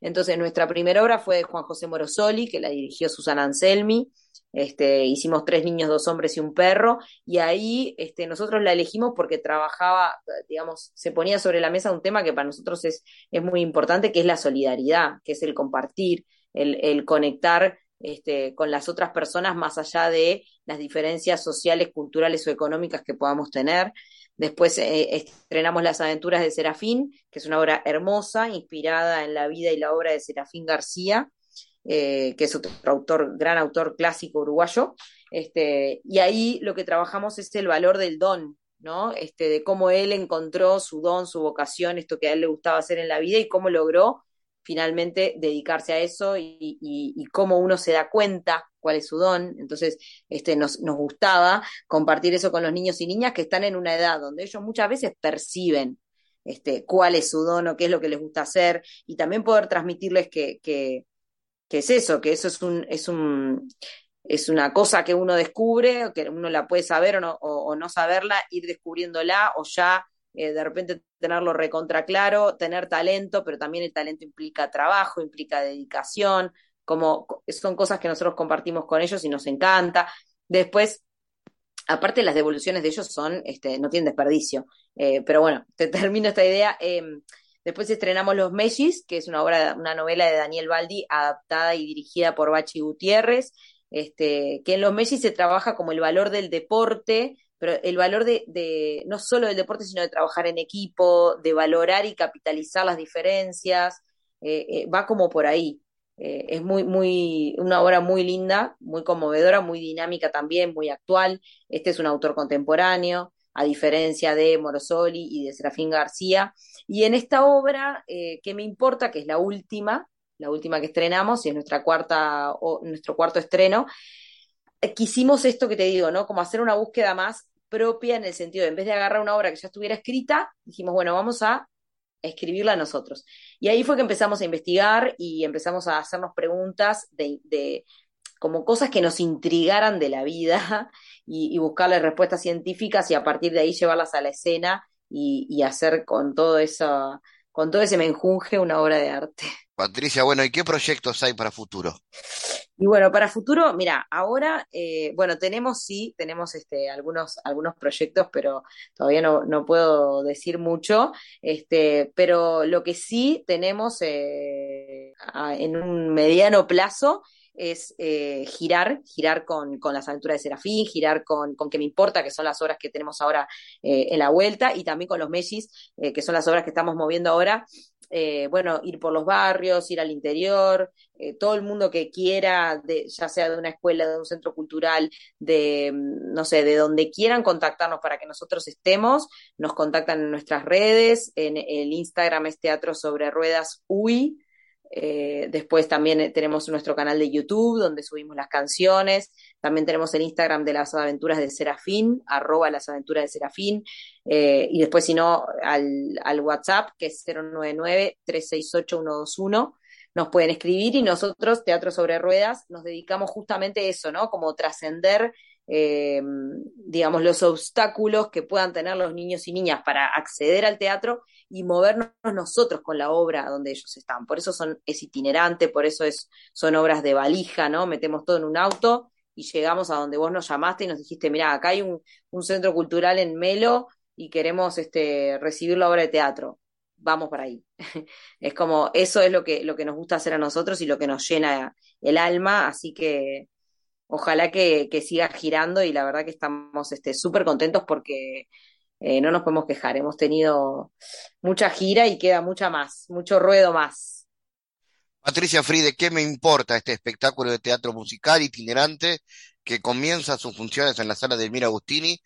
Entonces, nuestra primera obra fue de Juan José Morosoli, que la dirigió Susana Anselmi, este, hicimos tres niños, dos hombres y un perro, y ahí este, nosotros la elegimos porque trabajaba, digamos, se ponía sobre la mesa un tema que para nosotros es, es muy importante, que es la solidaridad, que es el compartir, el, el conectar este, con las otras personas más allá de las diferencias sociales, culturales o económicas que podamos tener. Después eh, estrenamos Las aventuras de Serafín, que es una obra hermosa, inspirada en la vida y la obra de Serafín García, eh, que es otro autor, gran autor clásico uruguayo, este, y ahí lo que trabajamos es el valor del don, ¿no? Este, de cómo él encontró su don, su vocación, esto que a él le gustaba hacer en la vida y cómo logró finalmente dedicarse a eso y, y, cómo uno se da cuenta cuál es su don. Entonces, este, nos, nos gustaba compartir eso con los niños y niñas que están en una edad donde ellos muchas veces perciben este, cuál es su don o qué es lo que les gusta hacer y también poder transmitirles que, que, que es eso, que eso es un, es un, es una cosa que uno descubre, que uno la puede saber o no, o, no saberla, ir descubriéndola o ya eh, de repente tenerlo recontra claro, tener talento, pero también el talento implica trabajo, implica dedicación, como son cosas que nosotros compartimos con ellos y nos encanta. Después, aparte las devoluciones de ellos son, este, no tienen desperdicio. Eh, pero bueno, te termino esta idea. Eh, Después estrenamos Los Mellis, que es una obra, una novela de Daniel Baldi, adaptada y dirigida por Bachi Gutiérrez, este, que en Los Mellis se trabaja como el valor del deporte, pero el valor de, no solo del deporte, sino de trabajar en equipo, de valorar y capitalizar las diferencias, eh, eh, va como por ahí. Eh, es muy, muy, una obra muy linda, muy conmovedora, muy dinámica también, muy actual. Este es un autor contemporáneo a diferencia de Morosoli y de Serafín García. Y en esta obra, que me importa, que es la última, la última que estrenamos, y es nuestra cuarta, o, nuestro cuarto estreno, quisimos esto que te digo, ¿no? Como hacer una búsqueda más propia en el sentido de, en vez de agarrar una obra que ya estuviera escrita, dijimos, bueno, vamos a escribirla nosotros. Y ahí fue que empezamos a investigar y empezamos a hacernos preguntas de, de como cosas que nos intrigaran de la vida y, y, buscarle respuestas científicas y a partir de ahí llevarlas a la escena y, y hacer con todo eso, con todo ese menjunje una obra de arte. Patricia, bueno, ¿y qué proyectos hay para futuro? Y bueno, para futuro, mira, ahora, eh, bueno, tenemos sí, tenemos este, algunos, algunos proyectos, pero todavía no, no puedo decir mucho, este, pero lo que sí tenemos eh, en un mediano plazo es eh, girar, girar con, con, las aventuras de Serafín, girar con, con Que me importa, que son las obras que tenemos ahora en la vuelta, y también con los Mellis, que son las obras que estamos moviendo ahora. Eh, bueno, ir por los barrios, ir al interior, eh, todo el mundo que quiera, ya sea de una escuela, de un centro cultural, de, mm, no sé, de donde quieran contactarnos para que nosotros estemos, nos contactan en nuestras redes, en el Instagram es Teatro sobre Ruedas UI, eh, después también tenemos nuestro canal de YouTube donde subimos las canciones. También tenemos el Instagram de las aventuras de Serafín, arroba las aventuras de Serafín. Eh, y después, si no, al, al WhatsApp, que es 099-368-121, nos pueden escribir y nosotros, Teatro sobre Ruedas, nos dedicamos justamente a eso, ¿no? Como trascender eh, digamos, los obstáculos que puedan tener los niños y niñas para acceder al teatro y movernos nosotros con la obra donde ellos están. Por eso son, es itinerante, por eso es, son obras de valija, ¿no? Metemos todo en un auto y llegamos a donde vos nos llamaste y nos dijiste, mira, acá hay un, centro cultural en Melo y queremos este, recibir la obra de teatro. Vamos para ahí. es como, eso es lo que, lo que nos gusta hacer a nosotros y lo que nos llena el alma, así que ojalá que, que siga girando y la verdad que estamos súper este, contentos porque eh, no nos podemos quejar. Hemos tenido mucha gira y queda mucha más, mucho ruedo más. Patricia Fride, ¿qué me importa este espectáculo de teatro musical itinerante que comienza sus funciones en la sala de Mira Agustini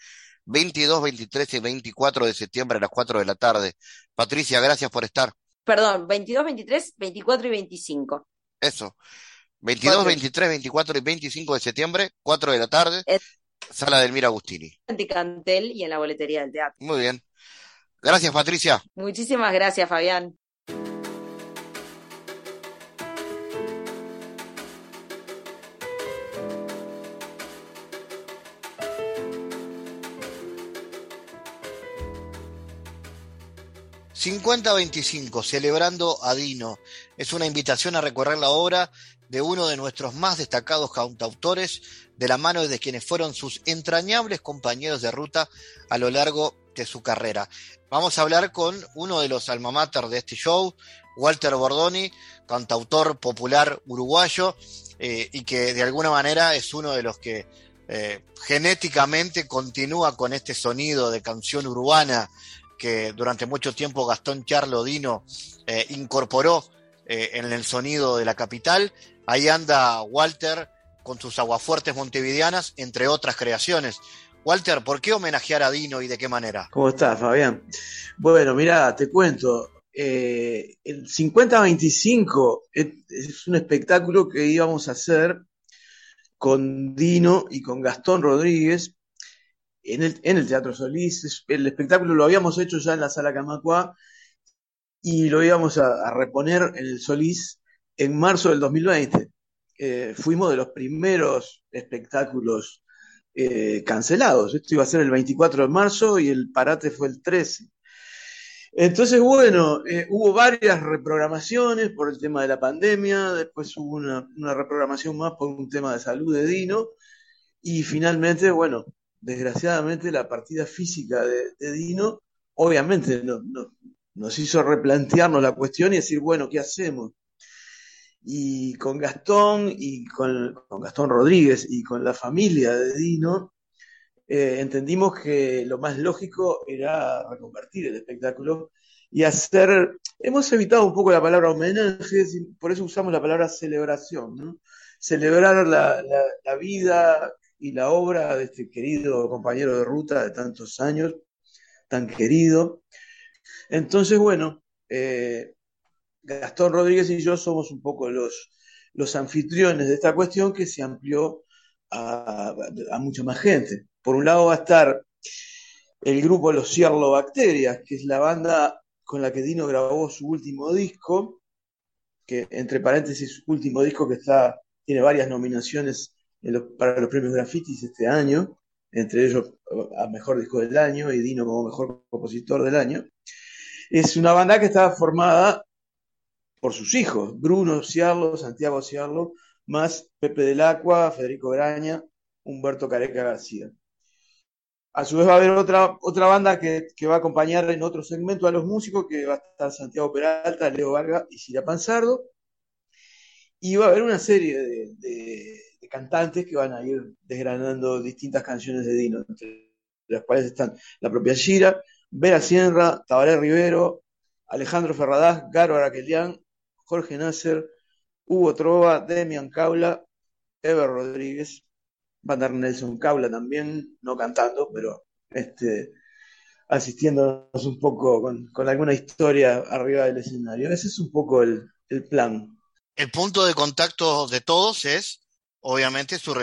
22, 23 y 24 de septiembre a las 4 de la tarde. Patricia, gracias por estar. Perdón, 22, 23, 24 y 25. Eso. 22, 23, 24 y 25 de septiembre, 4 de la tarde, sala del Mira Agustini. En Cantel y en la boletería del teatro. Muy bien. Gracias, Patricia. Muchísimas gracias, Fabián. 50-25, celebrando a Dino. Es una invitación a recorrer la obra de uno de nuestros más destacados cantautores, de la mano de quienes fueron sus entrañables compañeros de ruta a lo largo de su carrera. Vamos a hablar con uno de los alma mater de este show, Walter Bordoni, cantautor popular uruguayo, eh, y que de alguna manera es uno de los que eh, genéticamente continúa con este sonido de canción urbana que durante mucho tiempo Gastón Charlodino eh, incorporó en el sonido de la capital. Ahí anda Walter con sus aguafuertes montevideanas, entre otras creaciones. Walter, ¿por qué homenajear a Dino y de qué manera? ¿Cómo estás, Fabián? Bueno, mira, te cuento. Eh, el 50-25 es un espectáculo que íbamos a hacer con Dino y con Gastón Rodríguez en el, Teatro Solís. El espectáculo lo habíamos hecho ya en la Sala Camacua y lo íbamos a, reponer en el Solís en marzo del 2020. Eh, fuimos de los primeros espectáculos eh, cancelados. Esto iba a ser el 24 de marzo y el parate fue el 13. Entonces, bueno, eh, hubo varias reprogramaciones por el tema de la pandemia, después hubo una, una, reprogramación más por un tema de salud de Dino, y finalmente, bueno, desgraciadamente la partida física de, Dino, obviamente nos hizo replantearnos la cuestión y decir, bueno, ¿qué hacemos? Y con Gastón y con, Gastón Rodríguez y con la familia de Dino, eh, entendimos que lo más lógico era reconvertir el espectáculo y hacer, hemos evitado un poco la palabra homenaje, por eso usamos la palabra celebración. Celebrar la, la vida y la obra de este querido compañero de ruta de tantos años, tan querido. Entonces, bueno, eh, Gastón Rodríguez y yo somos un poco los, los anfitriones de esta cuestión que se amplió a, mucha más gente. Por un lado va a estar el grupo Los Bacterias, que es la banda con la que Dino grabó su último disco, que entre paréntesis, último disco que está, tiene varias nominaciones para los premios Graffitis este año, entre ellos a Mejor Disco del Año y Dino como Mejor Compositor del Año. Es una banda que estaba formada por sus hijos, Bruno Ciarlo, Santiago Ciarlo, más Pepe del Acua, Federico Graña, Humberto Careca García. A su vez va a haber otra, otra banda que, va a acompañar en otro segmento a los músicos, que va a estar Santiago Peralta, Leo Vargas y Cira Panzardo. Y va a haber una serie de cantantes que van a ir desgranando distintas canciones de Dino, entre las cuales están la propia Gira, Vera Sierra, Tabaré Rivero, Alejandro Ferradás, Garo Araquelian, Jorge Nasser, Hugo Trova, Demian Caula, Ever Rodríguez, Van der Nelson Caula también, no cantando, pero este, asistiéndonos un poco con, alguna historia arriba del escenario. Ese es un poco el plan. El punto de contacto de todos es obviamente su,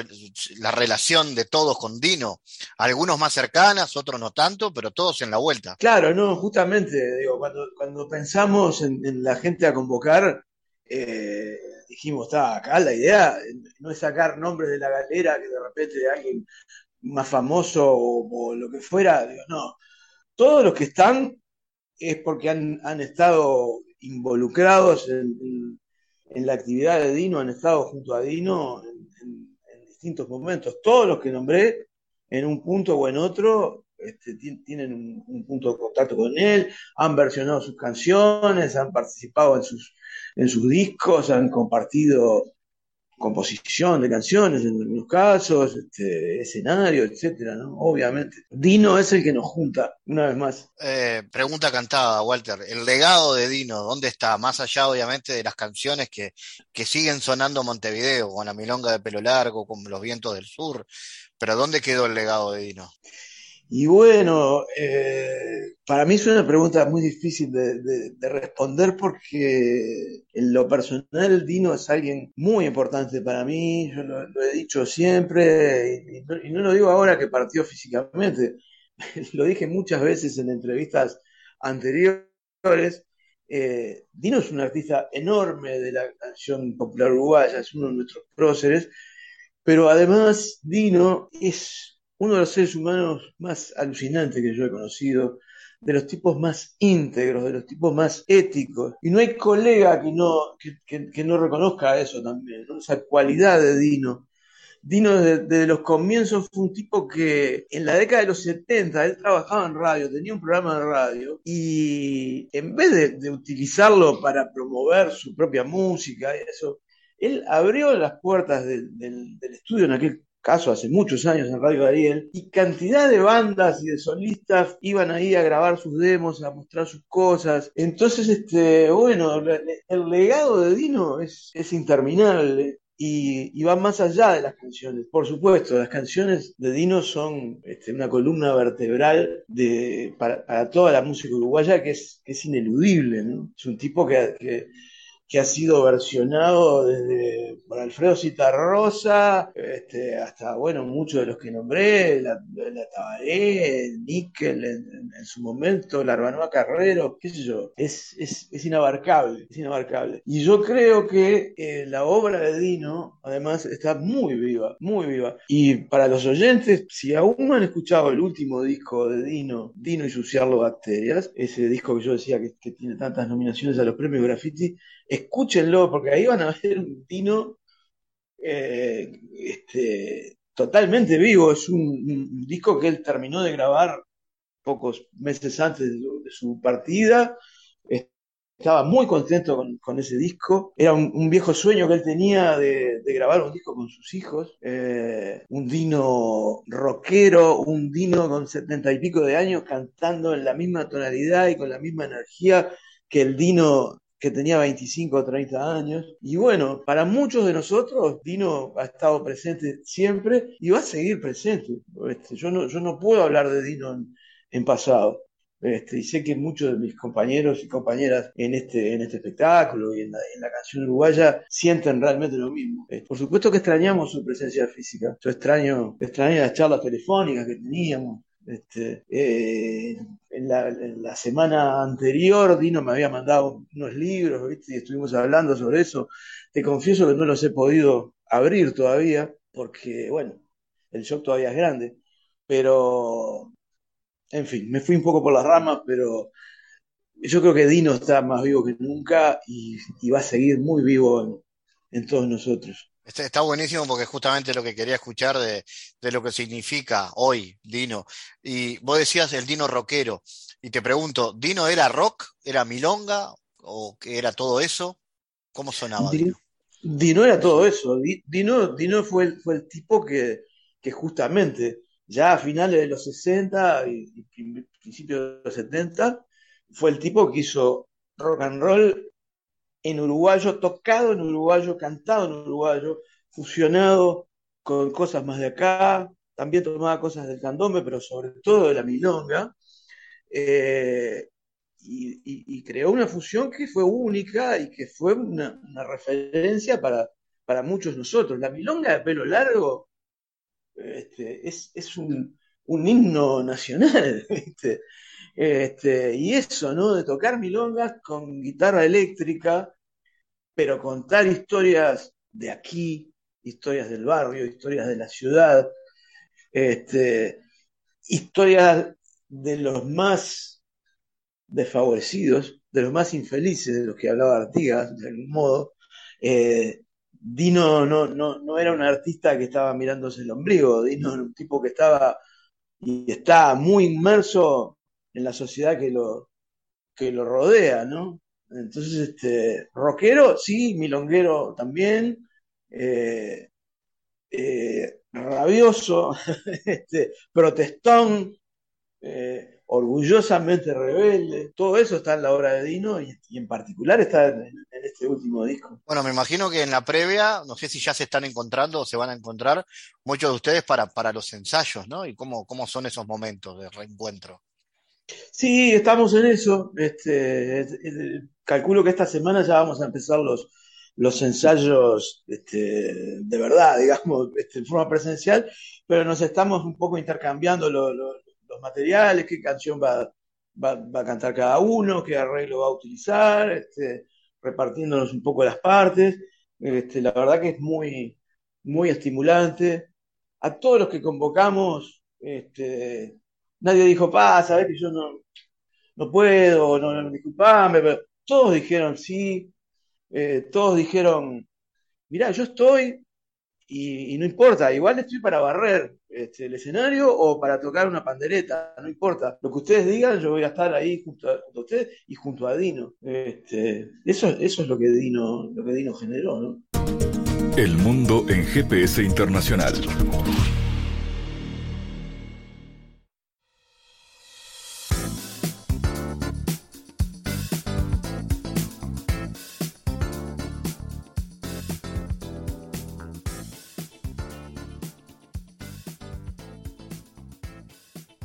la relación de todos con Dino, algunos más cercanas, otros no tanto, pero todos en la vuelta. Claro, no, justamente, digo, cuando, cuando pensamos en, la gente a convocar, eh, dijimos, está acá la idea no es sacar nombres de la galera que de repente alguien más famoso o, lo que fuera, digo, no. Todos los que están es porque han, estado involucrados en, la actividad de Dino, han estado junto a Dino en, momentos. Todos los que nombré, en un punto o en otro, este, tienen un, punto de contacto con él, han versionado sus canciones, han participado en sus, en sus discos, han compartido composición de canciones en algunos casos, este, escenario, etcétera, ¿no? Obviamente. Dino es el que nos junta, una vez más. Eh, pregunta cantada, Walter. El legado de Dino, ¿dónde está? Más allá, obviamente, de las canciones que, que siguen sonando Montevideo, con la milonga de pelo largo, con los vientos del sur. Pero ¿dónde quedó el legado de Dino? Y bueno, eh, para mí es una pregunta muy difícil de, responder porque en lo personal Dino es alguien muy importante para mí, yo lo, he dicho siempre y, no, lo digo ahora que partió físicamente, lo dije muchas veces en entrevistas anteriores. Eh, Dino es un artista enorme de la canción popular uruguaya, es uno de nuestros próceres, pero además Dino es uno de los seres humanos más alucinantes que yo he conocido, de los tipos más íntegros, de los tipos más éticos. Y no hay colega que no, que, no reconozca eso también, esa cualidad de Dino. Dino desde, los comienzos fue un tipo que en la década de los 70 él trabajaba en radio, tenía un programa de radio y en vez de, utilizarlo para promover su propia música y eso, él abrió las puertas del, del estudio en aquel caso hace muchos años en Radio Ariel, y cantidad de bandas y de solistas iban ahí a grabar sus demos, a mostrar sus cosas. Entonces, este, bueno, el legado de Dino es, interminable. Y, va más allá de las canciones. Por supuesto, las canciones de Dino son este, una columna vertebral de, para, toda la música uruguaya que es, es ineludible. Es un tipo que ha sido versionado desde por Alfredo Citarrosa este, hasta, bueno, muchos de los que nombré, la, la Tabaré, Níquel en, su momento, la Arbanoa Carrero, qué sé yo, es, es, es, inabarcable, es inabarcable. Y yo creo que eh, la obra de Dino, además, está muy viva, muy viva. Y para los oyentes, si aún no han escuchado el último disco de Dino, Dino y sus bacterias, ese disco que yo decía que, que tiene tantas nominaciones a los premios Graffiti, escúchenlo, porque ahí van a ver un Tino eh, este, totalmente vivo. Es un, disco que él terminó de grabar pocos meses antes de su, partida. Estaba muy contento con, ese disco. Era un, viejo sueño que él tenía de, grabar un disco con sus hijos. Eh, un Dino rockero, un Dino con setenta y pico de años cantando en la misma tonalidad y con la misma energía que el Dino que tenía 25 o 30 años. Y bueno, para muchos de nosotros, Dino ha estado presente siempre y va a seguir presente. Este, yo, no, yo no puedo hablar de Dino en, pasado. Este, y sé que muchos de mis compañeros y compañeras en este, en este espectáculo y en la, canción uruguaya sienten realmente lo mismo. Este, por supuesto que extrañamos su presencia física. Yo extraño, extraño las charlas telefónicas que teníamos, este, eh, en, la, semana anterior Dino me había mandado unos libros, y estuvimos hablando sobre eso. Te confieso que no los he podido abrir todavía, porque, bueno, el shock todavía es grande, pero, en fin, me fui un poco por las ramas, pero yo creo que Dino está más vivo que nunca y, va a seguir muy vivo en todos nosotros. Está, buenísimo porque es justamente lo que quería escuchar de, lo que significa hoy Dino. Y vos decías el Dino rockero. Y te pregunto, ¿Dino era rock? ¿Era milonga? ¿O qué era todo eso? ¿Cómo sonaba Dino? Dino era todo eso. Dino, Dino fue, el, fue el tipo que, que justamente ya a finales de los 60 y, y principios de los 70 fue el tipo que hizo rock and roll en uruguayo, tocado en uruguayo, cantado en uruguayo, fusionado con cosas más de acá, también tomaba cosas del candombe, pero sobre todo de la milonga, eh, y, creó una fusión que fue única y que fue una, referencia para, para muchos nosotros. La milonga de pelo largo este, es, un, un, himno nacional. Este, y eso, ¿no? De tocar milongas con guitarra eléctrica, pero contar historias de aquí, historias del barrio, historias de la ciudad, Este, historias de los más desfavorecidos, de los más infelices, de los que hablaba Artigas, de algún modo. Eh, Dino no, no, no, era un artista que estaba mirándose el ombligo, Dino era un tipo que estaba y está muy inmerso en la sociedad que lo, que lo rodea, ¿no? Entonces, este, rockero, sí, milonguero también, eh, eh, rabioso, este, protestón, eh, orgullosamente rebelde, todo eso está en la obra de Dino y, en particular está en, este último disco. Bueno, me imagino que en la previa, no sé si ya se están encontrando o se van a encontrar muchos de ustedes para, para los ensayos, ¿no? Y cómo, cómo son esos momentos de reencuentro. Sí, estamos en eso. Este, calculo que esta semana ya vamos a empezar los, ensayos este, de verdad, digamos, este, en forma presencial, pero nos estamos un poco intercambiando los materiales, qué canción va, a cantar cada uno, qué arreglo va a utilizar, este, repartiéndonos un poco las partes. La verdad que es muy, estimulante. A todos los que convocamos, nadie dijo, pa, sabes que yo no, no puedo, no, no disculpame, pero todos dijeron sí, eh, todos dijeron, mirá, yo estoy y, no importa, igual estoy para barrer este, el escenario o para tocar una pandereta, no importa. Lo que ustedes digan, yo voy a estar ahí junto a, ustedes y junto a Dino. Este, eso, es lo que Dino, lo que Dino generó, ¿no? El mundo en GPS internacional.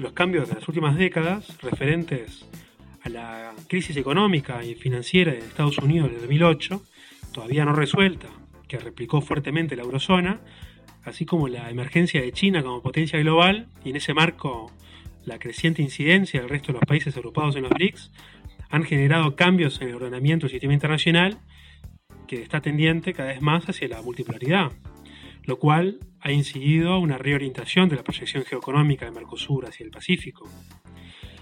los cambios de las últimas décadas referentes a la crisis económica y financiera de Estados Unidos de 2008, todavía no resuelta, que replicó fuertemente la eurozona, así como la emergencia de China como potencia global y en ese marco la creciente incidencia del resto de los países agrupados en los BRICS, han generado cambios en el ordenamiento del sistema internacional que está tendiente cada vez más hacia la multipolaridad lo cual ha incidido una reorientación de la proyección geoeconómica de Mercosur hacia el Pacífico.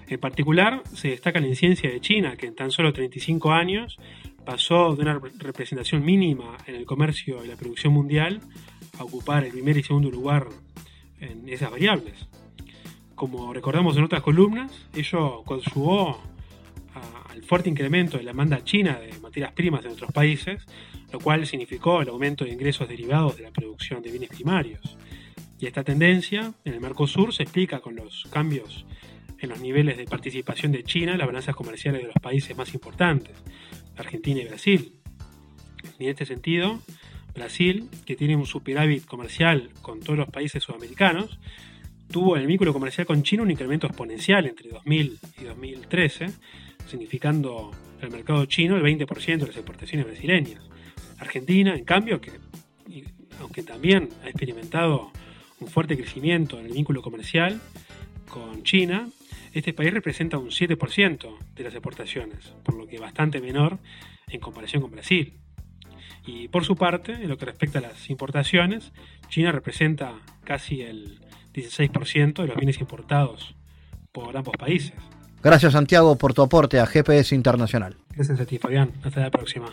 En particular, se destaca la incidencia de China, que en tan solo 35 años pasó de una representación mínima en el comercio y la producción mundial a ocupar el primer y segundo lugar en esas variables. Como recordamos en otras columnas, ello conjugó al fuerte incremento de la demanda china de materias primas en otros países, lo cual significó el aumento de ingresos derivados de la producción de bienes primarios. Y esta tendencia en el Mercosur se explica con los cambios en los niveles de participación de China en las balanzas comerciales de los países más importantes, Argentina y Brasil. En este sentido, Brasil, que tiene un superávit comercial con todos los países sudamericanos, tuvo en el vínculo comercial con China un incremento exponencial entre 2000 y 2013, significando el mercado chino el 20% de las exportaciones brasileñas. Argentina, en cambio, que aunque también ha experimentado un fuerte crecimiento en el vínculo comercial con China, este país representa un 7% de las exportaciones, por lo que bastante menor en comparación con Brasil. Y por su parte, en lo que respecta a las importaciones, China representa casi el 16% de los bienes importados por ambos países. Gracias Santiago por tu aporte a GPS Internacional. Gracias a ti Fabián, hasta la próxima.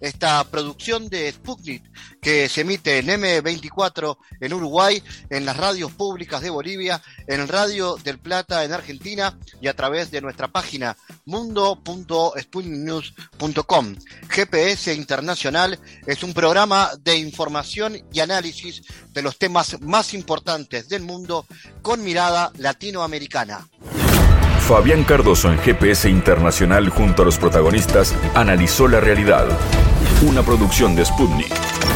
esta producción de Sputnik que se emite en M24 en Uruguay, en las radios públicas de Bolivia, en Radio del Plata en Argentina y a través de nuestra página mundo.sputniknews.com. GPS Internacional es un programa de información y análisis de los temas más importantes del mundo con mirada latinoamericana. Fabián Cardoso en GPS Internacional junto a los protagonistas analizó la realidad. Una producción de Sputnik.